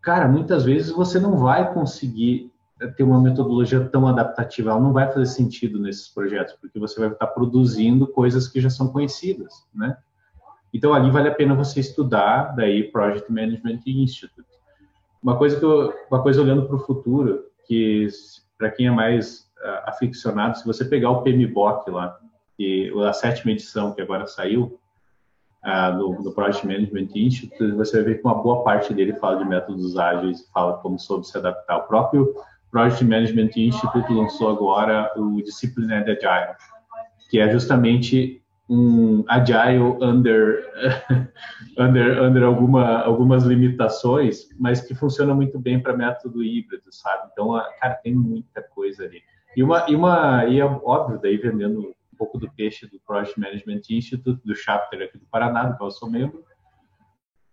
Speaker 2: Cara, muitas vezes você não vai conseguir ter uma metodologia tão adaptativa, ela não vai fazer sentido nesses projetos, porque você vai estar produzindo coisas que já são conhecidas, né? Então ali vale a pena você estudar daí Project Management Institute. Uma coisa que eu, uma coisa olhando para o futuro, que para quem é mais uh, aficionado, se você pegar o PMBOK lá, que a sétima edição que agora saiu uh, no, no Project Management Institute, você vai ver que uma boa parte dele fala de métodos ágeis, fala como sobre se adaptar. O próprio Project Management Institute lançou agora o Disciplined Agile, que é justamente um agile under under under alguma, algumas limitações, mas que funciona muito bem para método híbrido, sabe? Então, cara, tem muita coisa ali. E uma e uma e é óbvio daí vendendo um pouco do peixe do Project Management Institute, do chapter aqui do Paraná, do qual eu sou membro.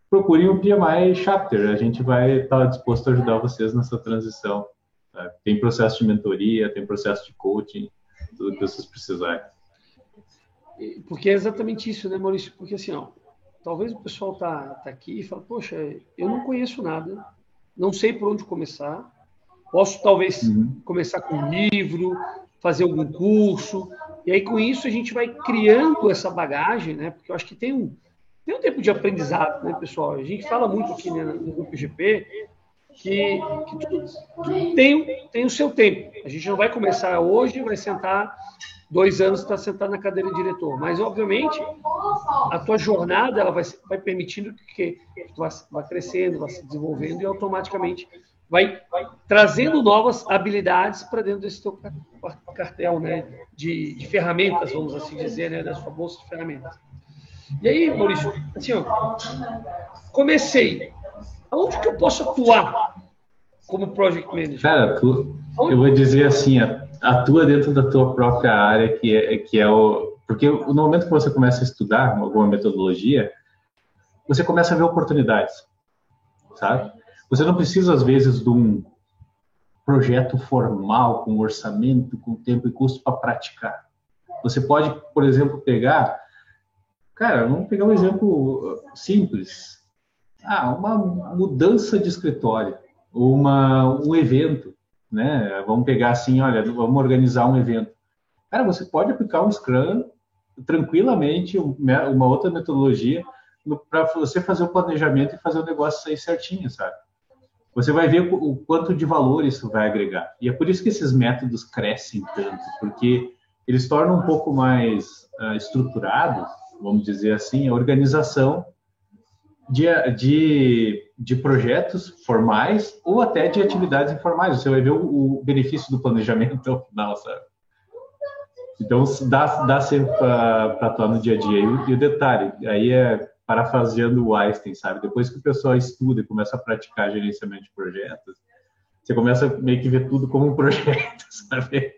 Speaker 2: Procurem o PMI Chapter, a gente vai estar disposto a ajudar vocês nessa transição. Tá? Tem processo de mentoria, tem processo de coaching, tudo que vocês precisarem.
Speaker 1: Porque é exatamente isso, né, Maurício? Porque assim, ó, talvez o pessoal tá, tá aqui e fala, poxa, eu não conheço nada, não sei por onde começar, posso talvez uhum. começar com um livro, fazer algum curso, e aí com isso a gente vai criando essa bagagem, né? Porque eu acho que tem um, tem um tempo de aprendizado, né, pessoal? A gente fala muito aqui né, no Grupo GP que, que tem, tem o seu tempo. A gente não vai começar hoje, vai sentar dois anos está sentado na cadeira de diretor. Mas, obviamente, a tua jornada ela vai, vai permitindo que, que tu vá, vá, crescendo, vá se desenvolvendo e automaticamente vai, vai trazendo novas habilidades para dentro desse teu cartel né, de, de, ferramentas, vamos assim dizer, né, da sua bolsa de ferramentas. E aí, Maurício, assim, ó, comecei. Aonde que eu posso atuar como project manager?
Speaker 2: Cara, tu, eu vou dizer assim, atua dentro da tua própria área, que é, que é o. Porque no momento que você começa a estudar alguma metodologia, você começa a ver oportunidades, sabe? Você não precisa, às vezes, de um projeto formal, com orçamento, com tempo e custo para praticar. Você pode, por exemplo, pegar. Cara, vamos pegar um exemplo simples. Ah, uma mudança de escritório, uma, um evento né? Vamos pegar assim, olha, vamos organizar um evento. Cara, você pode aplicar um Scrum tranquilamente, uma outra metodologia, para você fazer o planejamento e fazer o negócio sair certinho, sabe? Você vai ver o quanto de valor isso vai agregar. E é por isso que esses métodos crescem tanto, porque eles tornam um pouco mais uh, estruturados, vamos dizer assim, a organização de, de, de projetos formais ou até de atividades informais. Você vai ver o, o benefício do planejamento no final, sabe? Então, dá, dá sempre para atuar no dia a dia. E, e, o detalhe, aí é parafraseando o Einstein, sabe? Depois que o pessoal estuda e começa a praticar gerenciamento de projetos, você começa meio que ver tudo como um projeto, sabe?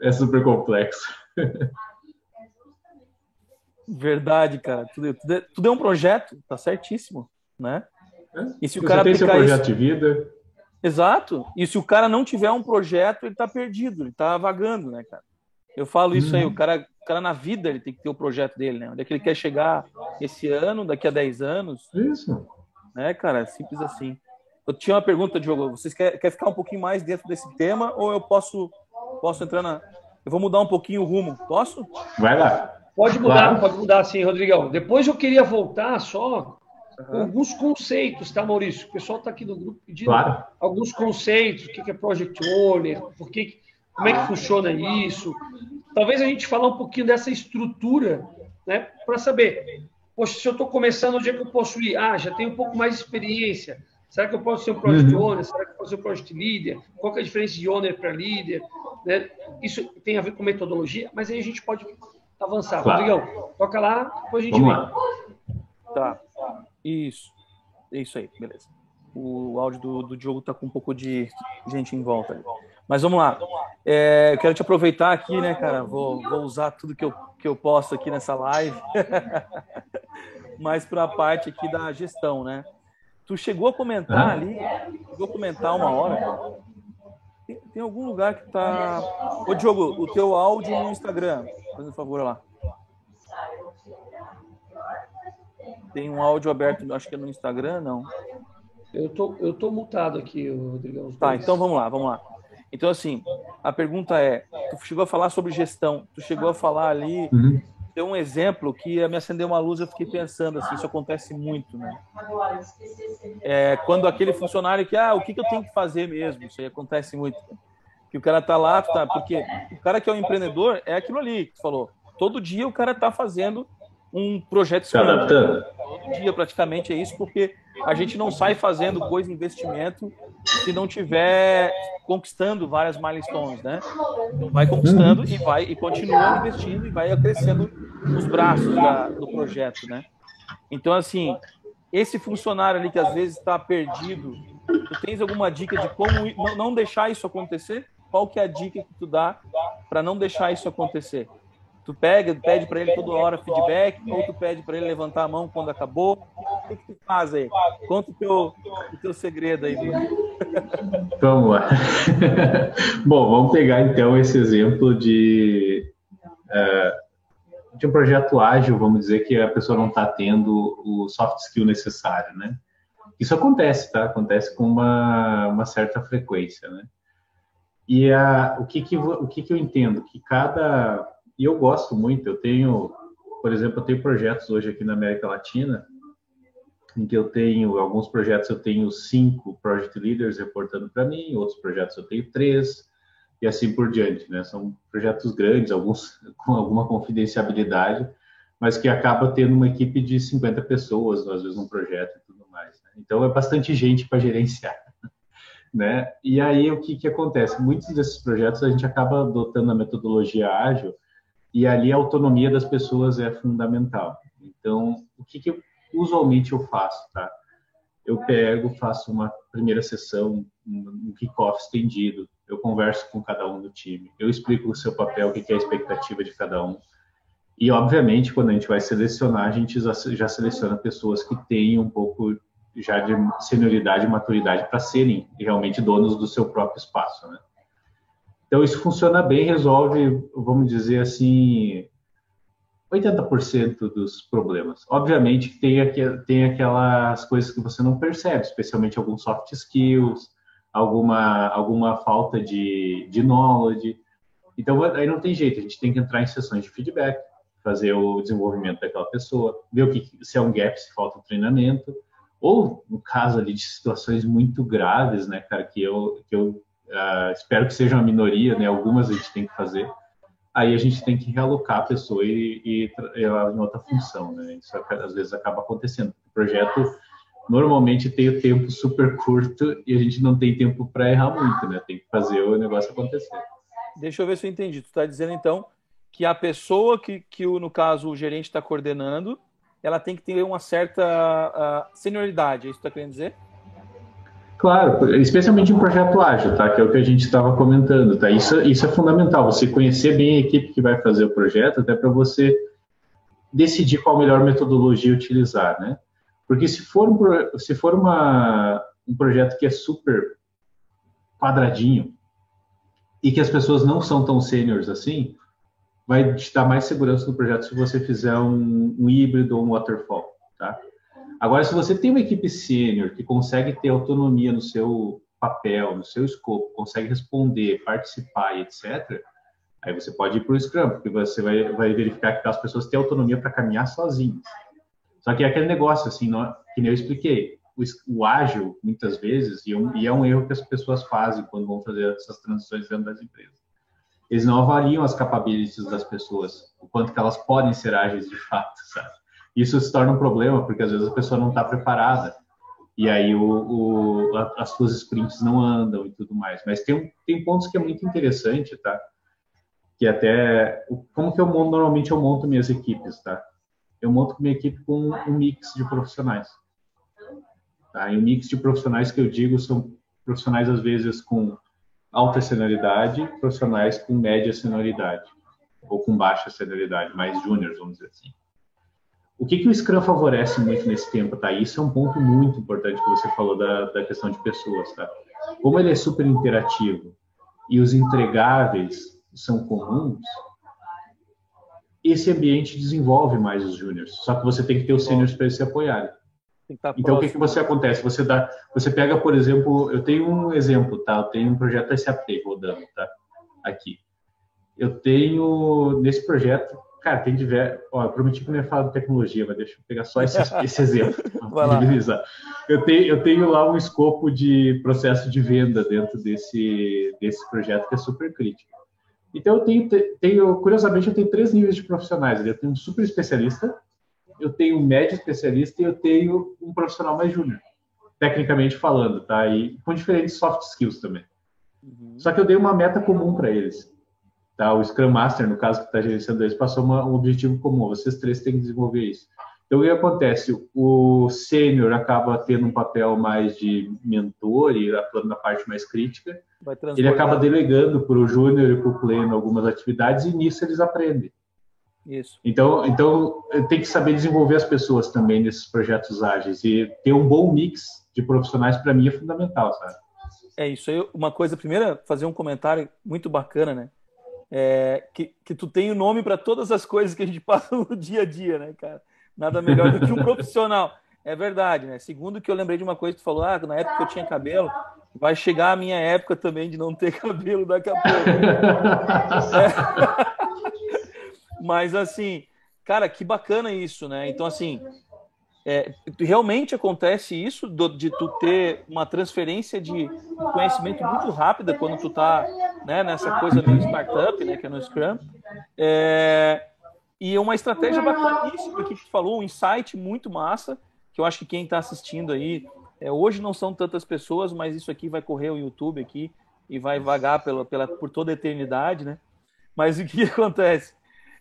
Speaker 2: É super complexo.
Speaker 3: Verdade, cara. Tudo, tudo, é, tudo, é, um projeto, tá certíssimo, né?
Speaker 2: É? E se o cara tem seu projeto isso... de vida.
Speaker 3: Exato. E se o cara não tiver um projeto, ele tá perdido, ele tá vagando, né, cara? Eu falo isso aí, o uhum. cara, o cara na vida ele tem que ter o projeto dele, né? Onde é que ele quer chegar esse ano, daqui a 10 anos.
Speaker 2: Isso.
Speaker 3: Né, cara? Simples assim. Eu tinha uma pergunta, Diogo. Vocês querem quer ficar um pouquinho mais dentro desse tema ou eu posso, posso entrar na. Eu vou mudar um pouquinho o rumo. Posso?
Speaker 2: Vai lá.
Speaker 1: Pode mudar, claro. pode mudar sim, Rodrigão. Depois eu queria voltar só com alguns conceitos, tá, Maurício? O pessoal está aqui no grupo pedindo claro. alguns conceitos, o que é Project Owner, por que, como é que funciona isso. Talvez a gente falar um pouquinho dessa estrutura, né, para saber, poxa, se eu estou começando, onde é que eu posso ir? Ah, já tenho um pouco mais de experiência. Será que eu posso ser um Project uhum. Owner? Será que eu posso ser um Project Leader? Qual é a diferença de Owner para Líder? né? Isso tem a ver com metodologia, mas aí a gente pode avançar. Claro. Rodrigão, toca lá, depois a gente
Speaker 3: Vamos vem. Lá. Tá. Isso. É isso aí, beleza. O áudio do, do Diogo tá com um pouco de gente em volta. Ali. Mas vamos lá. É, eu quero te aproveitar aqui, né, cara? Vou, vou usar tudo que eu, que eu posso aqui nessa live. Mas para a parte aqui da gestão, né? Tu chegou a comentar ali, chegou a comentar uma hora. Tem, tem algum lugar que tá. Ô, Diogo, o teu áudio no Instagram, fazendo favor lá. Tem um áudio aberto, acho que é no Instagram, não.
Speaker 1: Eu tô, eu tô multado aqui, Rodrigão.
Speaker 3: Tá, então vamos lá, vamos lá. Então, assim, a pergunta é: tu chegou a falar sobre gestão, tu chegou a falar ali, uhum. Deu um exemplo que me acendeu uma luz, eu fiquei pensando, assim, isso acontece muito, né? É, quando aquele funcionário que, ah, o que, que eu tenho que fazer mesmo? Isso aí acontece muito. Que o cara tá lá, tá, porque o cara que é um empreendedor é aquilo ali que tu falou. Todo dia o cara tá fazendo um projeto
Speaker 2: se adaptando.
Speaker 3: Todo dia praticamente é isso, porque a gente não sai fazendo coisa investimento se não tiver conquistando várias milestones, né? Então vai conquistando e vai e continua investindo e vai crescendo os braços da, do projeto, né? Então assim, esse funcionário ali que às vezes está perdido, tu tens alguma dica de como não deixar isso acontecer? Qual que é a dica que tu dá para não deixar isso acontecer? Tu pega, pede para ele toda hora feedback, ou tu pede para ele levantar a mão quando acabou. O que, que tu faz aí? Conta o teu, o teu segredo aí.
Speaker 2: Vamos lá. Bom, vamos pegar então esse exemplo de, uh, de um projeto ágil, vamos dizer que a pessoa não está tendo o soft skill necessário, né? Isso acontece, tá? Acontece com uma, uma certa frequência, né? E a, o, que, que, o que, que eu entendo? Que cada e eu gosto muito. Eu tenho, por exemplo, eu tenho projetos hoje aqui na América Latina, em que eu tenho alguns projetos eu tenho cinco project leaders reportando para mim, outros projetos eu tenho três e assim por diante, né? São projetos grandes, alguns com alguma confidencialidade, mas que acaba tendo uma equipe de 50 pessoas, às vezes um projeto e tudo mais. Né? Então é bastante gente para gerenciar, né? E aí o que que acontece? Muitos desses projetos a gente acaba adotando a metodologia ágil e ali a autonomia das pessoas é fundamental. Então, o que, que eu, usualmente eu faço, tá? Eu pego, faço uma primeira sessão, um kickoff estendido, eu converso com cada um do time, eu explico o seu papel, o que, que é a expectativa de cada um. E, obviamente, quando a gente vai selecionar, a gente já seleciona pessoas que têm um pouco já de senioridade e maturidade para serem realmente donos do seu próprio espaço, né? Então, isso funciona bem, resolve, vamos dizer assim, 80% dos problemas. Obviamente, tem, tem aquelas coisas que você não percebe, especialmente alguns soft skills, alguma, alguma falta de, de knowledge. Então, aí não tem jeito, a gente tem que entrar em sessões de feedback, fazer o desenvolvimento daquela pessoa, ver o que, se é um gap, se falta um treinamento, ou no caso ali de situações muito graves, né, cara, que eu, que eu Uh, espero que seja uma minoria, né? Algumas a gente tem que fazer. Aí a gente tem que realocar a pessoa e, e ela em outra função, né? Isso às vezes acaba acontecendo. O projeto normalmente tem o tempo super curto e a gente não tem tempo para errar muito, né? Tem que fazer o negócio acontecer.
Speaker 3: Deixa eu ver se eu entendi. Tu está dizendo então que a pessoa que, que no caso o gerente está coordenando, ela tem que ter uma certa uh, senioridade, é isso que está querendo dizer?
Speaker 2: Claro, especialmente em projeto ágil, tá? Que é o que a gente estava comentando, tá? Isso, isso é fundamental, você conhecer bem a equipe que vai fazer o projeto, até para você decidir qual a melhor metodologia utilizar, né? Porque se for, se for uma, um projeto que é super quadradinho e que as pessoas não são tão seniors assim, vai te dar mais segurança no projeto se você fizer um, um híbrido ou um waterfall, tá? Agora, se você tem uma equipe sênior que consegue ter autonomia no seu papel, no seu escopo, consegue responder, participar etc., aí você pode ir para o Scrum, porque você vai, vai verificar que aquelas pessoas têm autonomia para caminhar sozinhas. Só que é aquele negócio, assim, não, que nem eu expliquei, o, o ágil, muitas vezes, e, um, e é um erro que as pessoas fazem quando vão fazer essas transições dentro das empresas. Eles não avaliam as capabilities das pessoas, o quanto que elas podem ser ágeis de fato, sabe? Isso se torna um problema, porque às vezes a pessoa não está preparada e aí o, o, as suas sprints não andam e tudo mais. Mas tem, tem pontos que é muito interessante, tá? Que até como que eu monto, normalmente eu monto minhas equipes, tá? Eu monto minha equipe com um mix de profissionais. Tá? E o mix de profissionais que eu digo são profissionais às vezes com alta senioridade, profissionais com média senioridade ou com baixa senioridade, mais júniores, vamos dizer assim. O que, que o Scrum favorece muito nesse tempo, tá? Isso é um ponto muito importante que você falou da, da questão de pessoas, tá? Como ele é super interativo e os entregáveis são comuns, esse ambiente desenvolve mais os júniores. Só que você tem que ter os sêniores para eles se apoiarem. Então, o que, que você acontece? Você dá, você pega, por exemplo, eu tenho um exemplo, tá? Eu tenho um projeto SAP rodando, tá? Aqui. Eu tenho, nesse projeto, cara, tem diversos. Ó, eu prometi que não ia falar de tecnologia, mas deixa eu pegar só esse, esse exemplo. eu, tenho, eu tenho lá um escopo de processo de venda dentro desse, desse projeto que é super crítico. Então, eu tenho, tenho, curiosamente, eu tenho três níveis de profissionais. Eu tenho um super especialista, eu tenho um médio especialista e eu tenho um profissional mais júnior, tecnicamente falando, tá? E com diferentes soft skills também. Uhum. Só que eu dei uma meta comum para eles. Tá? O Scrum Master, no caso que está gerenciando eles, passou uma, um objetivo comum. Vocês três têm que desenvolver isso. Então, o que acontece? O sênior acaba tendo um papel mais de mentor e atuando na parte mais crítica. Ele acaba delegando para o júnior e para o pleno algumas atividades e nisso eles aprendem. Isso. Então, então tem que saber desenvolver as pessoas também nesses projetos ágeis e ter um bom mix de profissionais para mim é fundamental, sabe?
Speaker 3: É isso aí. Uma coisa, primeiro, fazer um comentário muito bacana, né? É, que, que tu tem o um nome para todas as coisas que a gente passa no dia a dia, né, cara? Nada melhor do que um profissional. É verdade, né? Segundo que eu lembrei de uma coisa que tu falou, ah, na época que eu tinha cabelo, vai chegar a minha época também de não ter cabelo daqui a pouco. É. Mas assim, cara, que bacana isso, né? Então, assim, é, realmente acontece isso do, de tu ter uma transferência de conhecimento muito rápida quando tu tá né, nessa coisa meio startup, né, que é no Scrum. É, e é uma estratégia bacaníssima que tu falou, um insight muito massa, que eu acho que quem está assistindo aí, é, hoje não são tantas pessoas, mas isso aqui vai correr o YouTube aqui e vai vagar pela, pela, por toda a eternidade, né? Mas o que acontece?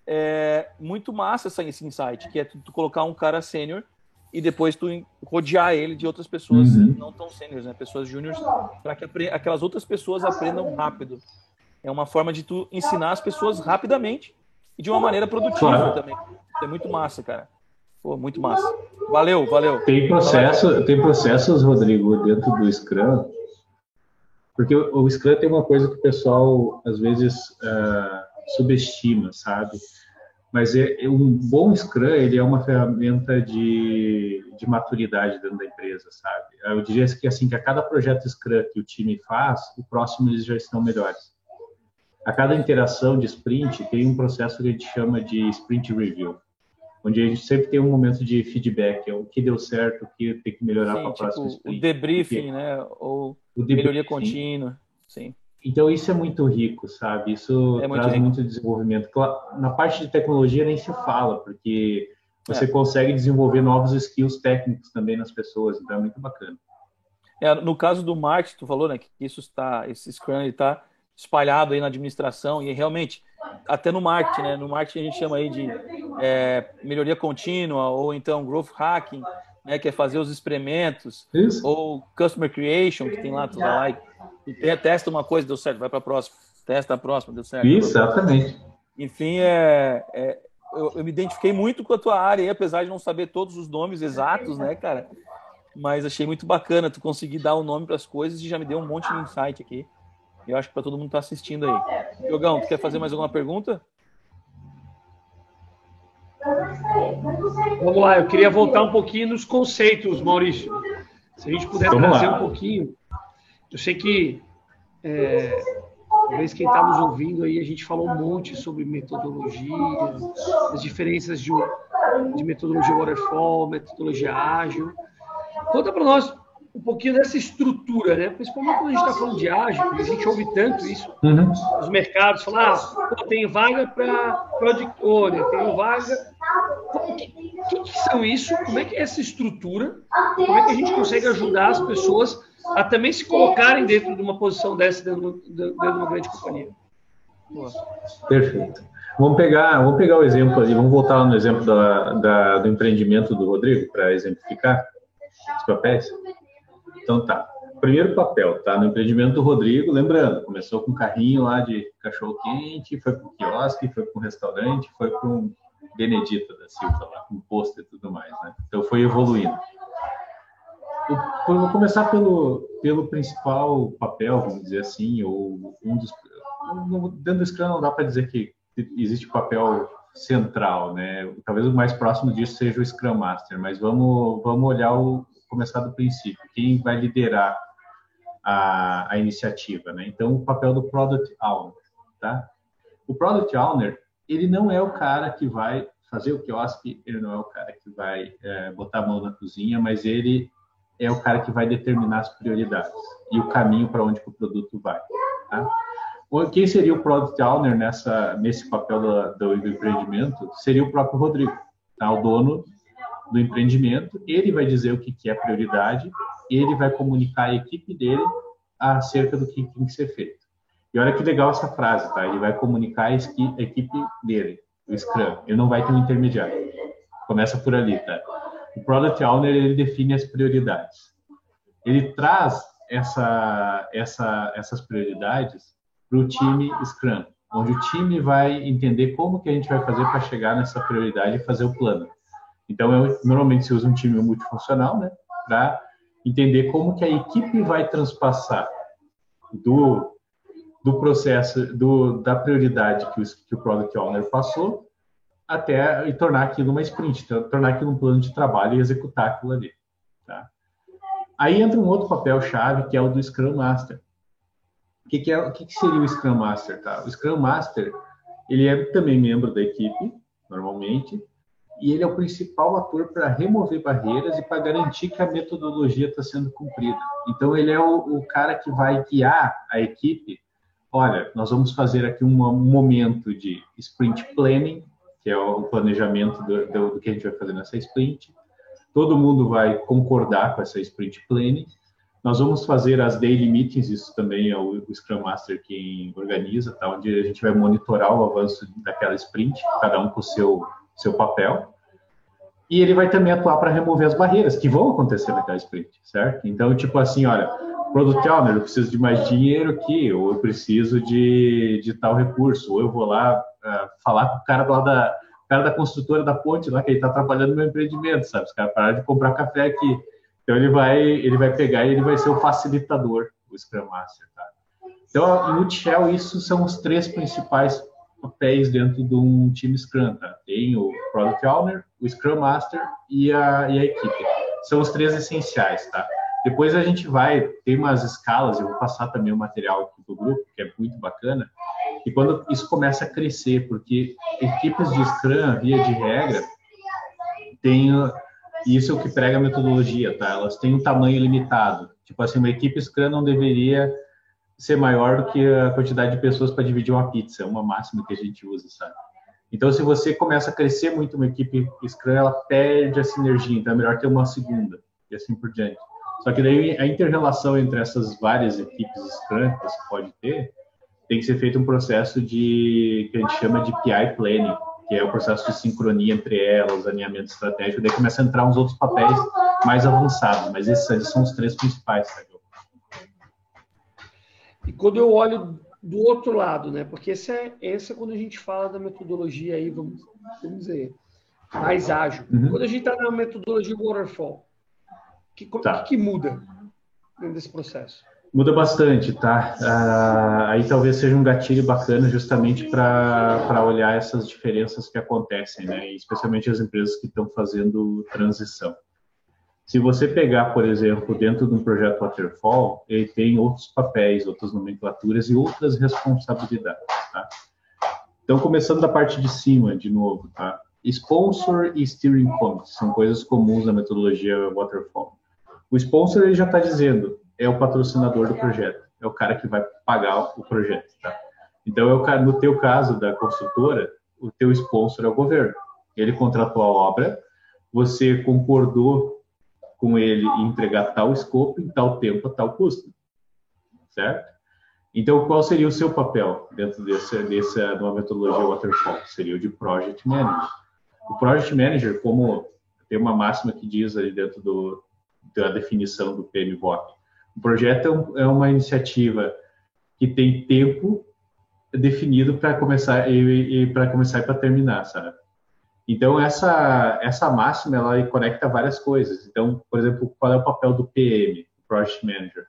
Speaker 3: é muito massa esse insight, que é tu, colocar um cara sênior e depois tu rodear ele de outras pessoas uhum. não tão sêniores, né? Pessoas júniores, para que aquelas outras pessoas aprendam rápido. É uma forma de tu ensinar as pessoas rapidamente e de uma maneira produtiva claro. também. É muito massa, cara. Pô, muito massa. Valeu, valeu.
Speaker 2: Tem processo, tem processos, Rodrigo, dentro do Scrum, porque o, Scrum tem uma coisa que o pessoal às vezes uh, subestima, sabe? Mas é, é, um bom Scrum ele é uma ferramenta de, de maturidade dentro da empresa, sabe? Eu diria que assim que a cada projeto Scrum que o time faz, o próximo eles já estão melhores. A cada interação de sprint tem um processo que a gente chama de sprint review, onde a gente sempre tem um momento de feedback, é o que deu certo, o que tem que melhorar para a tipo, próxima sprint.
Speaker 3: O debriefing, né? Ou o debriefing. melhoria contínua.
Speaker 2: Então isso é muito rico, sabe? Isso é muito traz rico. muito desenvolvimento. Na parte de tecnologia nem se fala, porque você é. consegue desenvolver novos skills técnicos também nas pessoas, então é muito bacana.
Speaker 3: É, no caso do marketing, tu falou, né, que isso está, esse Scrum está espalhado aí na administração e realmente até no marketing, né? No marketing a gente chama aí de é, melhoria contínua ou então growth hacking, né? Que é fazer os experimentos isso. ou customer creation que tem lá tudo lá e testa uma coisa, deu certo, vai para a próxima. Testa a próxima, deu certo.
Speaker 2: Exatamente.
Speaker 3: Enfim, é, é eu, eu, me identifiquei muito com a tua área, aí, apesar de não saber todos os nomes exatos, né, cara? Mas achei muito bacana tu conseguir dar o um nome para as coisas e já me deu um monte de insight aqui. Eu acho que para todo mundo que tá assistindo aí. Jogão, tu quer fazer mais alguma pergunta?
Speaker 1: Vamos lá, eu queria voltar um pouquinho nos conceitos, Maurício. Se a gente puder Vamos trazer lá. um pouquinho eu sei que é, talvez quem está nos ouvindo aí, a gente falou um monte sobre metodologia, as diferenças de, de metodologia waterfall, metodologia ágil. Conta para nós um pouquinho dessa estrutura, né? Principalmente quando a gente está falando de ágil, a gente ouve tanto isso uhum. nos mercados, falar, ah, tem vaga para product owner, tem vaga O que, que, são isso? Como é que é essa estrutura? Como é que a gente consegue ajudar as pessoas a também se colocarem dentro de uma posição dessa dentro, dentro de uma grande companhia?
Speaker 2: Perfeito. Vamos pegar, vamos pegar o exemplo ali, vamos voltar no exemplo da, da do empreendimento do Rodrigo para exemplificar os papéis. Então tá. Primeiro papel, tá? No empreendimento do Rodrigo, lembrando, começou com um carrinho lá de cachorro quente, foi para o quiosque, foi para um restaurante, foi para um Benedita da Silva lá, com pôster e tudo mais, né? Então foi evoluindo. Eu vou começar pelo, pelo principal papel, vamos dizer assim, ou um dos. Dentro do Scrum não dá para dizer que existe papel central, né? Talvez o mais próximo disso seja o Scrum Master, mas vamos, vamos olhar o começar do princípio. Quem vai liderar a, a iniciativa, né? Então, o papel do Product Owner, tá? O Product Owner, ele não é o cara que vai fazer o quiosque, ele não é o cara que vai é, botar a mão na cozinha, mas ele é o cara que vai determinar as prioridades e o caminho para onde o produto vai. Tá? Quem seria o Product Owner nessa, nesse papel do, do, empreendimento? Seria o próprio Rodrigo, tá? o dono do empreendimento. Ele vai dizer o que, que é prioridade, ele vai comunicar à equipe dele acerca do que tem que ser feito. E olha que legal essa frase, tá? Ele vai comunicar a equipe dele, o Scrum. Ele não vai ter um intermediário. Começa por ali, tá? O Product Owner, ele define as prioridades. Ele traz essa, essa, essas prioridades para o time Scrum, onde o time vai entender como que a gente vai fazer para chegar nessa prioridade e fazer o plano. Então, eu, normalmente se usa um time multifuncional, né, para entender como que a equipe vai transpassar do, do processo, do, da prioridade que, que o Product Owner passou, até e tornar aquilo uma sprint, tornar aquilo um plano de trabalho e executar aquilo ali. Tá? Aí entra um outro papel-chave, que é o do Scrum Master. O que, que, é, o que, que seria o Scrum Master? Tá? O Scrum Master, ele é também membro da equipe, normalmente, e ele é o principal ator para remover barreiras e para garantir que a metodologia está sendo cumprida. Então, ele é o, o, cara que vai guiar a equipe. Olha, nós vamos fazer aqui um, momento de sprint planning, que é o planejamento do, do, do, que a gente vai fazer nessa sprint. Todo mundo vai concordar com essa sprint planning. Nós vamos fazer as daily meetings, isso também é o, o Scrum Master quem organiza, tá? onde a gente vai monitorar o avanço daquela sprint, cada um com o seu seu papel, e ele vai também atuar para remover as barreiras que vão acontecer naquela sprint, certo? Então, tipo assim, olha, Product Owner, eu preciso de mais dinheiro aqui, ou eu preciso de, de tal recurso, ou eu vou lá uh, falar com o cara lá da, cara da construtora da ponte lá, que ele está trabalhando meu empreendimento, sabe? Os caras pararam de comprar café aqui. Então, ele vai, ele vai pegar e ele vai ser o facilitador, o Scrum Master, tá? Então, no Shell, isso são os três principais papéis dentro de um time Scrum, tá? Tem o Product Owner, o Scrum Master e a, e a equipe. São os três essenciais, tá? Depois a gente vai, tem umas escalas, eu vou passar também o material aqui do grupo, que é muito bacana, e quando isso começa a crescer, porque equipes de Scrum, via de regra, tem isso é o que prega a metodologia, tá? Elas têm um tamanho limitado. Tipo assim, uma equipe Scrum não deveria ser maior do que a quantidade de pessoas para dividir uma pizza, uma máxima que a gente usa, sabe? Então, se você começa a crescer muito uma equipe Scrum, ela perde a sinergia, então é melhor ter uma segunda, e assim por diante. Só que daí a inter-relação entre essas várias equipes Scrum que você pode ter, tem que ser feito um processo de, que a gente chama de PI Planning, que é o processo de sincronia entre elas, alinhamento estratégico, daí começa a entrar uns outros papéis mais avançados, mas esses são os três principais, tá?
Speaker 1: E quando eu olho do outro lado, né? Porque esse é, esse é quando a gente fala da metodologia aí, vamos, vamos dizer, mais ágil. Uhum. Quando a gente está na metodologia waterfall, que, tá. que, que muda desse processo?
Speaker 2: Muda bastante, tá? Ah, aí talvez seja um gatilho bacana justamente para olhar essas diferenças que acontecem, né? Especialmente as empresas que estão fazendo transição. Se você pegar, por exemplo, dentro de um projeto Waterfall, ele tem outros papéis, outras nomenclaturas e outras responsabilidades, tá? Então, começando da parte de cima, de novo, tá? Sponsor e Steering Committee são coisas comuns na metodologia Waterfall. O sponsor, ele já está dizendo, é o patrocinador do projeto, é o cara que vai pagar o projeto, tá? Então, é o, no teu caso da construtora, o teu sponsor é o governo, Ele contratou a obra, você concordou com ele em entregar tal escopo, em tal tempo, a tal custo, certo? Então, qual seria o seu papel dentro dessa, dessa nova metodologia waterfall? Seria o de project manager. O project manager, como tem uma máxima que diz ali dentro do, da definição do PMBOK, o projeto é, é uma iniciativa que tem tempo definido para começar e, e para começar e para terminar, sabe? Então essa essa máxima ela conecta várias coisas. Então, por exemplo, qual é o papel do PM, Project Manager?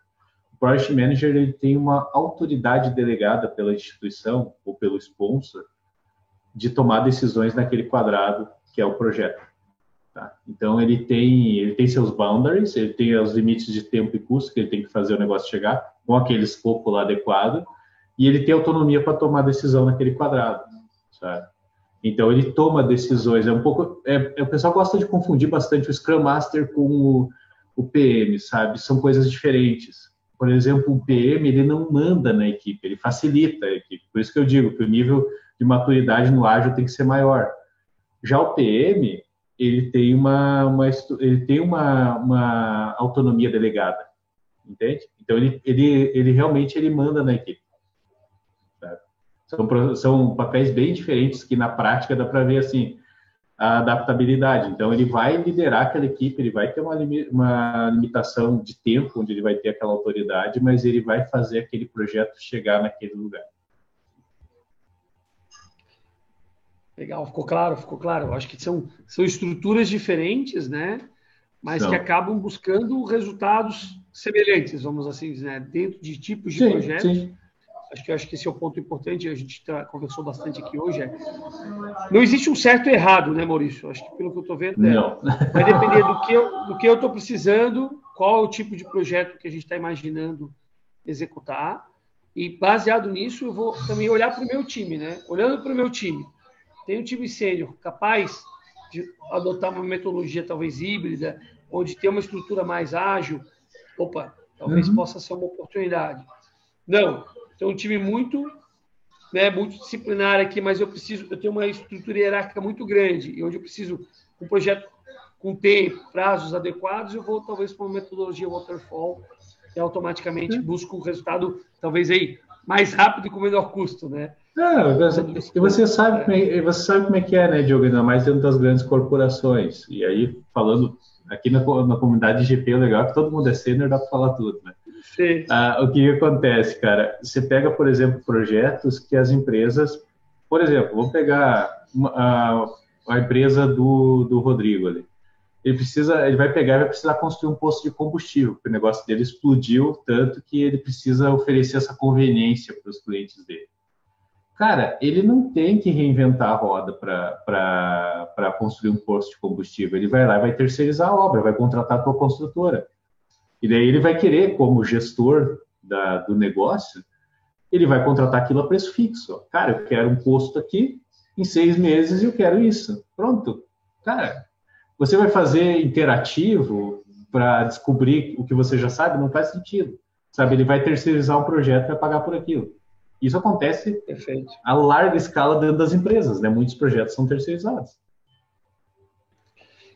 Speaker 2: O Project Manager ele tem uma autoridade delegada pela instituição ou pelo sponsor de tomar decisões naquele quadrado que é o projeto. Tá? Então ele tem ele tem seus boundaries, ele tem os limites de tempo e custo que ele tem que fazer o negócio chegar com aquele escopo lá adequado e ele tem autonomia para tomar decisão naquele quadrado? Então ele toma decisões. É um pouco, é, é, o pessoal gosta de confundir bastante o Scrum Master com o, o PM, sabe? São coisas diferentes. Por exemplo, o PM ele não manda na equipe, ele facilita a equipe. Por isso que eu digo que o nível de maturidade no ágil tem que ser maior. Já o PM ele tem uma, uma ele tem uma, uma autonomia delegada, entende? Então ele, ele, ele realmente ele manda na equipe. São, são papéis bem diferentes que na prática dá para ver assim a adaptabilidade. Então ele vai liderar aquela equipe, ele vai ter uma, uma limitação de tempo onde ele vai ter aquela autoridade, mas ele vai fazer aquele projeto chegar naquele lugar.
Speaker 1: Legal, ficou claro, ficou claro. Eu acho que são, são estruturas diferentes, né? Mas que acabam buscando resultados semelhantes, vamos assim dizer, né? dentro de tipos de sim, projetos. Sim acho que acho que esse é o ponto importante, a gente tá, conversou bastante aqui hoje, é, não existe um certo e errado, né, Maurício? Acho que pelo que eu estou vendo, é, vai depender do que eu do que eu estou precisando, qual é o tipo de projeto que a gente está imaginando executar, e baseado nisso eu vou também olhar para o meu time, né? Olhando para o meu time, tem um time sênior capaz de adotar uma metodologia talvez híbrida, onde tem uma estrutura mais ágil, opa, talvez uhum. possa ser uma oportunidade. Não, tem um time muito, né, muito disciplinar aqui, mas eu preciso, eu tenho uma estrutura hierárquica muito grande e onde eu preciso um projeto com tempo, prazos adequados, eu vou talvez para uma metodologia waterfall e automaticamente uhum. busco o um resultado talvez aí mais rápido e com menor custo, né?
Speaker 2: Não, e você sabe, como é, você sabe como é que é, né, Diogo? Ainda mais dentro das grandes corporações. E aí, falando aqui na, na comunidade GP, o legal é que todo mundo é sênior, dá para falar tudo, né? Ah, o que acontece, cara? Você pega, por exemplo, projetos que as empresas, por exemplo, vamos pegar uma, a, a, empresa do, do Rodrigo ali. Ele precisa, ele vai pegar, vai precisar construir um posto de combustível, porque o negócio dele explodiu tanto que ele precisa oferecer essa conveniência para os clientes dele. Cara, ele não tem que reinventar a roda para construir um posto de combustível. Ele vai lá e vai terceirizar a obra, vai contratar a tua construtora. E daí ele vai querer, como gestor da, do negócio, ele vai contratar aquilo a preço fixo. Cara, eu quero um posto aqui, em seis meses eu quero isso. Pronto. Cara, você vai fazer interativo para descobrir o que você já sabe? Não faz sentido. Sabe, ele vai terceirizar um projeto e vai pagar por aquilo. Isso acontece Perfeito. a larga escala dentro das empresas, né? Muitos projetos são terceirizados.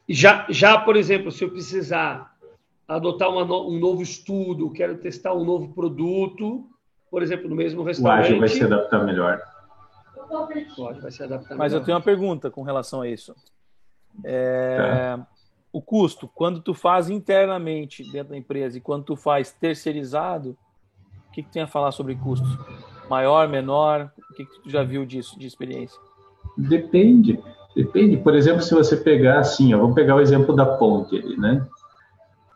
Speaker 1: Já, já, por exemplo, se eu precisar adotar no, um novo estudo, quero testar um novo produto, por exemplo, no mesmo restaurante. O ágil
Speaker 2: vai se adaptar melhor.
Speaker 1: O ágil vai se adaptar
Speaker 3: Mas
Speaker 1: melhor.
Speaker 3: eu tenho uma pergunta com relação a isso. É, tá. O custo, quando tu faz internamente dentro da empresa e quando tu faz terceirizado, o que, que tem a falar sobre custo? Maior, menor? O que, que tu já viu disso, de experiência?
Speaker 2: Depende. Depende. Por exemplo, se você pegar assim, ó, vamos pegar o exemplo da ponte ali, né?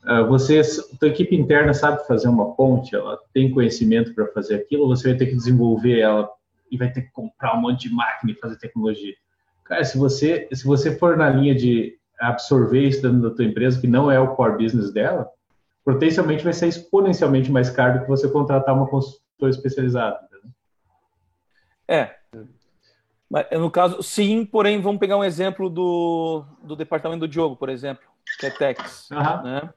Speaker 2: Ah, você, a equipe interna sabe fazer uma ponte, ela tem conhecimento para fazer aquilo, você vai ter que desenvolver ela e vai ter que comprar um monte de máquina e fazer tecnologia. Cara, se você, se você for na linha de absorver isso dentro da tua empresa, que não é o core business dela, potencialmente vai ser exponencialmente mais caro do que você contratar uma consultora especializada.
Speaker 3: É. Mas, no caso, sim, porém, vamos pegar um exemplo do, do departamento do Diogo, por exemplo, que é Tex. Uhum. Né?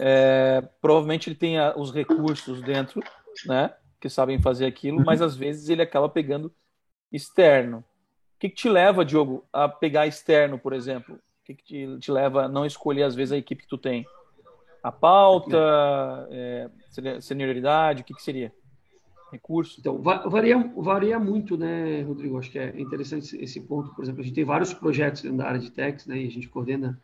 Speaker 3: É, provavelmente ele tem os recursos dentro, né? Que sabem fazer aquilo, uhum. mas às vezes ele acaba pegando externo. que, que te leva, Diogo, a pegar externo, por exemplo? O que, que te, te, leva a não escolher, às vezes, a equipe que tu tem? A pauta, é, senioridade, o que, que seria? Recurso?
Speaker 1: Então, varia, varia muito, né, Rodrigo? Acho que é interessante esse ponto. Por exemplo, a gente tem vários projetos dentro da área de techs, né, e a gente coordena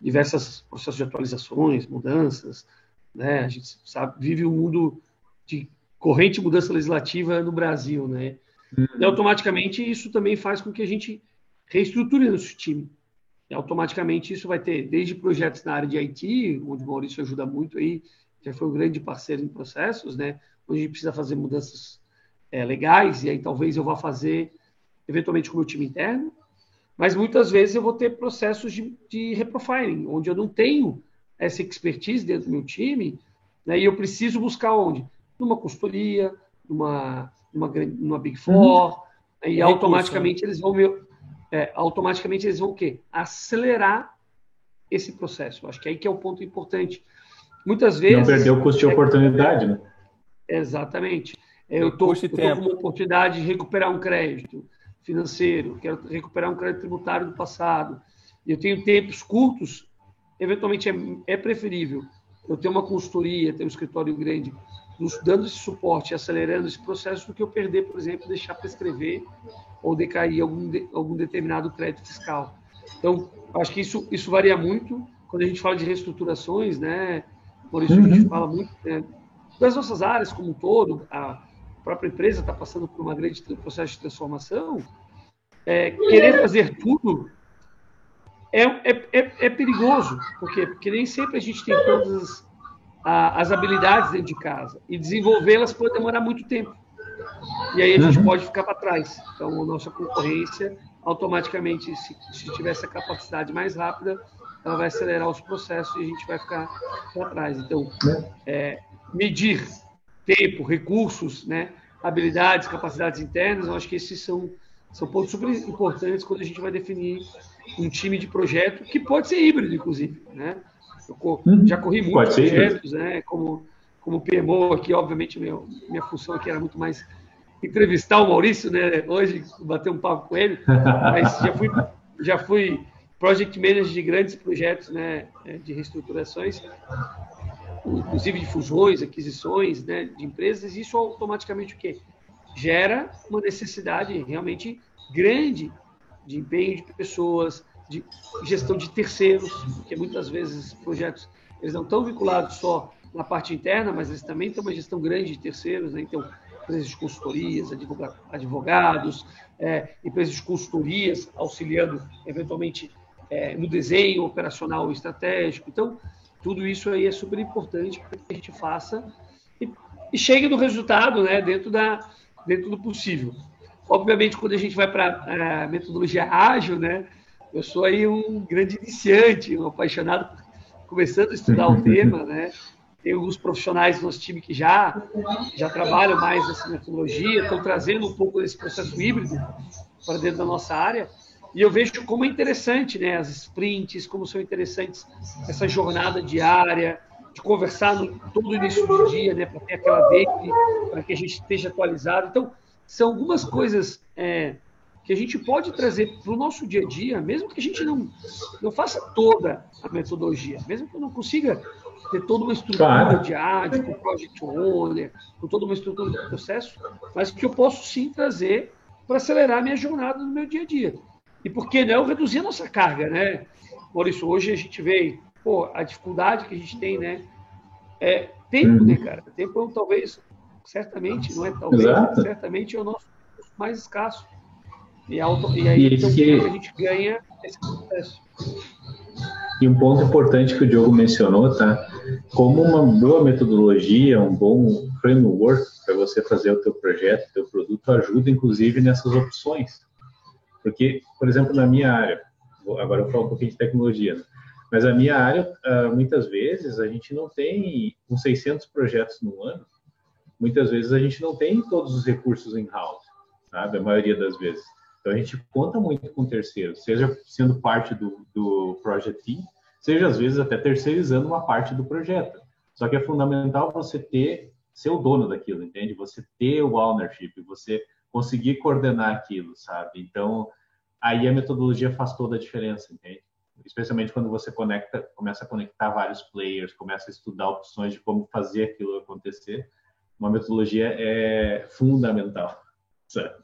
Speaker 1: diversos processos de atualizações, mudanças, né? A gente sabe, vive um mundo de corrente mudança legislativa no Brasil, né? Uhum. E automaticamente isso também faz com que a gente reestruture nosso time. E automaticamente isso vai ter desde projetos na área de IT, onde o Maurício ajuda muito aí, já foi um grande parceiro em processos, né? Onde a gente precisa fazer mudanças é, legais, e aí talvez eu vá fazer eventualmente com o meu time interno, mas muitas vezes eu vou ter processos de, de reprofiling, onde eu não tenho essa expertise dentro do meu time, né, e eu preciso buscar onde? Numa consultoria, numa, numa, numa Big Four, uhum. né, e automaticamente eles vão me, é, automaticamente eles vão o quê? Acelerar esse processo. Acho que aí que é o ponto importante. Muitas vezes.
Speaker 2: Não perder o custo de oportunidade, né?
Speaker 1: Exatamente. Eu estou com uma oportunidade de recuperar um crédito financeiro, quero recuperar um crédito tributário do passado, e eu tenho tempos curtos, eventualmente é, é preferível eu ter uma consultoria, ter um escritório grande, nos dando esse suporte, acelerando esse processo, do que eu perder, por exemplo, deixar prescrever ou decair algum, de, algum determinado crédito fiscal. Então, acho que isso, isso varia muito quando a gente fala de reestruturações, né? Por isso uhum. a gente uhum. fala muito né, das nossas áreas como um todo, a, própria empresa está passando por uma grande processo de transformação, é, querer fazer tudo é, é, é, é, perigoso. Por quê? Porque nem sempre a gente tem todas as, a, as habilidades dentro de casa. E desenvolvê-las pode demorar muito tempo. E aí a gente uhum. pode ficar para trás. Então, a nossa concorrência, automaticamente, se, se tiver essa capacidade mais rápida, ela vai acelerar os processos e a gente vai ficar para trás. Então, é, medir tempo, recursos, né, habilidades, capacidades internas, eu acho que esses são, são pontos super importantes quando a gente vai definir um time de projeto que pode ser híbrido, inclusive. Né? Eu uhum. já corri muitos projetos, né, como, como PMO aqui, obviamente, meu, minha função aqui era muito mais entrevistar o Maurício, né, hoje, bater um papo com ele, mas já fui, já fui project manager de grandes projetos né, de reestruturações inclusive de fusões, aquisições né, de empresas, isso automaticamente o quê? Gera uma necessidade realmente grande de empenho de pessoas, de gestão de terceiros, porque muitas vezes projetos eles não estão vinculados só na parte interna, mas eles também têm uma gestão grande de terceiros, né? então empresas de consultorias, advogados, é, empresas de consultorias auxiliando eventualmente é, no desenho operacional estratégico. Então, tudo isso aí é super importante para que a gente faça e, e chegue no resultado né, dentro, da, dentro do possível. Obviamente, quando a gente vai para a metodologia ágil, né, eu sou aí um grande iniciante, um apaixonado, começando a estudar o tema, né? Tem alguns profissionais do nosso time que já, já trabalham mais nessa metodologia, estão trazendo um pouco desse processo híbrido para dentro da nossa área. E eu vejo como é interessante, né? As sprints, como são interessantes essa jornada diária, de conversar no, todo início do dia, né? Para ter aquela daily, para que a gente esteja atualizado. Então, são algumas coisas é, que a gente pode trazer para o nosso dia a dia, mesmo que a gente não, não faça toda a metodologia, mesmo que eu não consiga ter toda uma estrutura claro. de ágil, com Project Owner, com toda uma estrutura de processo, mas que eu posso sim trazer para acelerar a minha jornada no meu dia a dia. E por que não reduzir a nossa carga, né? Maurício, hoje a gente vê pô, a dificuldade que a gente tem, né? É tempo, né, uhum. cara? Tempo é talvez, certamente, não é talvez, Exato. certamente é o nosso mais escasso. E, auto, e aí e então, que... a gente ganha esse processo.
Speaker 2: E um ponto importante que o Diogo mencionou, tá? Como uma boa metodologia, um bom framework para você fazer o teu projeto, o teu produto, ajuda inclusive nessas opções. Porque, por exemplo, na minha área, agora eu falar um pouquinho de tecnologia, né? mas a minha área, ah, muitas vezes, a gente não tem uns 600 projetos no ano, muitas vezes a gente não tem todos os recursos in-house, sabe? A maioria das vezes. Então a gente conta muito com terceiros, seja sendo parte do, do Project Team, seja às vezes até terceirizando uma parte do projeto. Só que é fundamental você ter, ser o dono daquilo, entende? Você ter o ownership, você conseguir coordenar aquilo, sabe? Então, aí a metodologia faz toda a diferença, entende? Especialmente quando você conecta, começa a conectar vários players, começa a estudar opções de como fazer aquilo acontecer. Uma metodologia é fundamental, certo?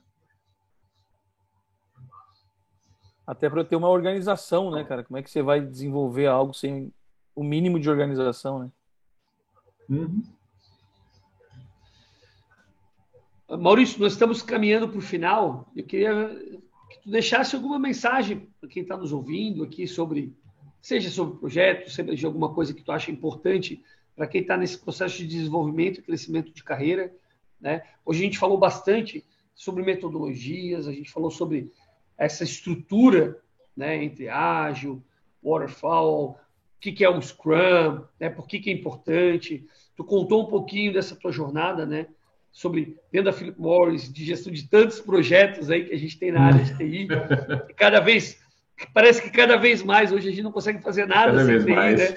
Speaker 3: Até para ter uma organização, né, cara? Como é que você vai desenvolver algo sem o mínimo de organização, né? Uhum.
Speaker 1: Maurício, nós estamos caminhando para o final. Eu queria que tu deixasse alguma mensagem para quem está nos ouvindo aqui sobre, seja sobre o projeto, seja alguma coisa que tu acha importante para quem está nesse processo de desenvolvimento e crescimento de carreira. Né? Hoje a gente falou bastante sobre metodologias, a gente falou sobre essa estrutura né, entre ágil, waterfall, o que, que é o Scrum, né, por que, que é importante. Tu contou um pouquinho dessa tua jornada, né? Sobre dentro da Philip Morris, de gestão de tantos projetos aí que a gente tem na área de TI. E cada vez, parece que cada vez mais, hoje a gente não consegue fazer nada cada sem TI, mais. né?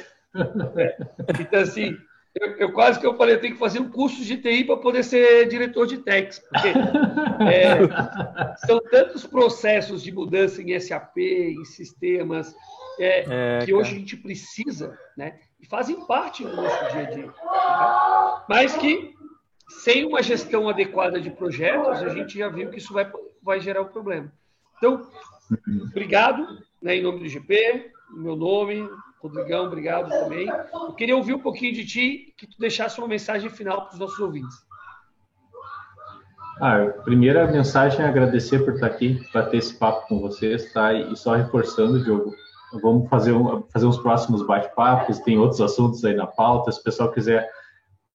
Speaker 1: É. Então, assim, eu, eu, quase que eu falei, eu tenho que fazer um curso de TI para poder ser diretor de techs, porque é, são tantos processos de mudança em SAP, em sistemas, é, é, que hoje a gente precisa, né? E fazem parte do nosso dia a dia. Né? Mas que sem uma gestão adequada de projetos, a gente já viu que isso vai, vai gerar um problema. Então, obrigado, né, em nome do GP, meu nome, Rodrigão, obrigado também. Eu queria ouvir um pouquinho de ti, que tu deixasse uma mensagem final para os nossos ouvintes.
Speaker 2: Ah, primeira mensagem é agradecer por estar aqui, para ter esse papo com vocês, tá? E só reforçando, Diogo, vamos fazer, um, fazer uns próximos bate-papos, tem outros assuntos aí na pauta, se o pessoal quiser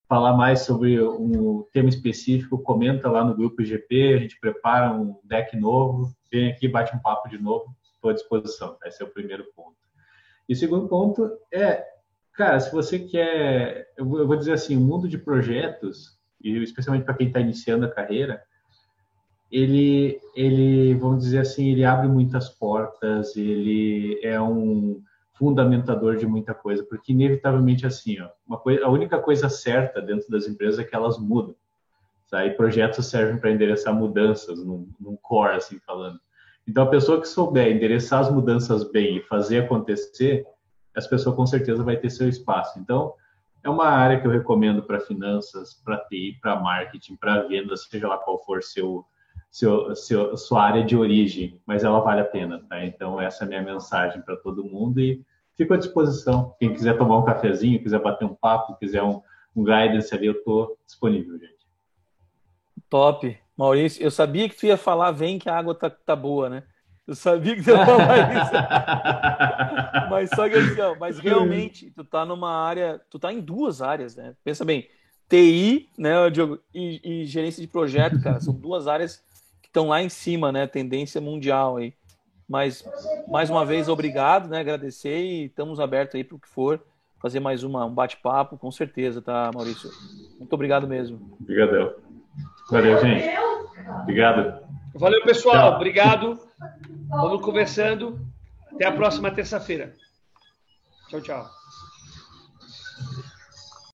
Speaker 2: falar mais sobre um tema específico, comenta lá no grupo IGP, a gente prepara um deck novo, vem aqui, bate um papo de novo, estou à disposição. Esse é o primeiro ponto. E o segundo ponto é, cara, se você quer, eu vou dizer assim, o mundo de projetos, e especialmente para quem está iniciando a carreira, ele, ele, vamos dizer assim, ele abre muitas portas, ele é um fundamentador de muita coisa, porque inevitavelmente assim, ó, uma coisa, a única coisa certa dentro das empresas é que elas mudam. Tá? E projetos servem para endereçar mudanças num, num core, assim falando. Então, a pessoa que souber endereçar as mudanças bem e fazer acontecer, essa pessoa com certeza vai ter seu espaço. Então, é uma área que eu recomendo para finanças, para TI, para marketing, para vendas, seja lá qual for seu, seu, seu, sua área de origem, mas ela vale a pena, tá? Então, essa é a minha mensagem para todo mundo e fico à disposição. Quem quiser tomar um cafezinho, quiser bater um papo, quiser um, um guidance ali, eu estou disponível, gente.
Speaker 3: Top. Maurício, eu sabia que tu ia falar, vem que a água tá, tá boa, né? Eu sabia que tu ia falar isso. mas só que assim, ó, mas realmente, tu tá numa área, tu tá em duas áreas, né? Pensa bem, TI, né, Diogo, e, e gerência de projeto, cara, são duas áreas estão lá em cima, né? Tendência mundial aí. Mas, mais uma vez, obrigado, né? Agradecer e estamos abertos aí para o que for. Fazer mais uma, um bate-papo, com certeza, tá, Maurício? Muito obrigado mesmo.
Speaker 2: Obrigadão. Valeu, gente. Obrigado.
Speaker 1: Valeu, pessoal. Tchau. Obrigado. Vamos conversando. Até a próxima terça-feira. Tchau, tchau.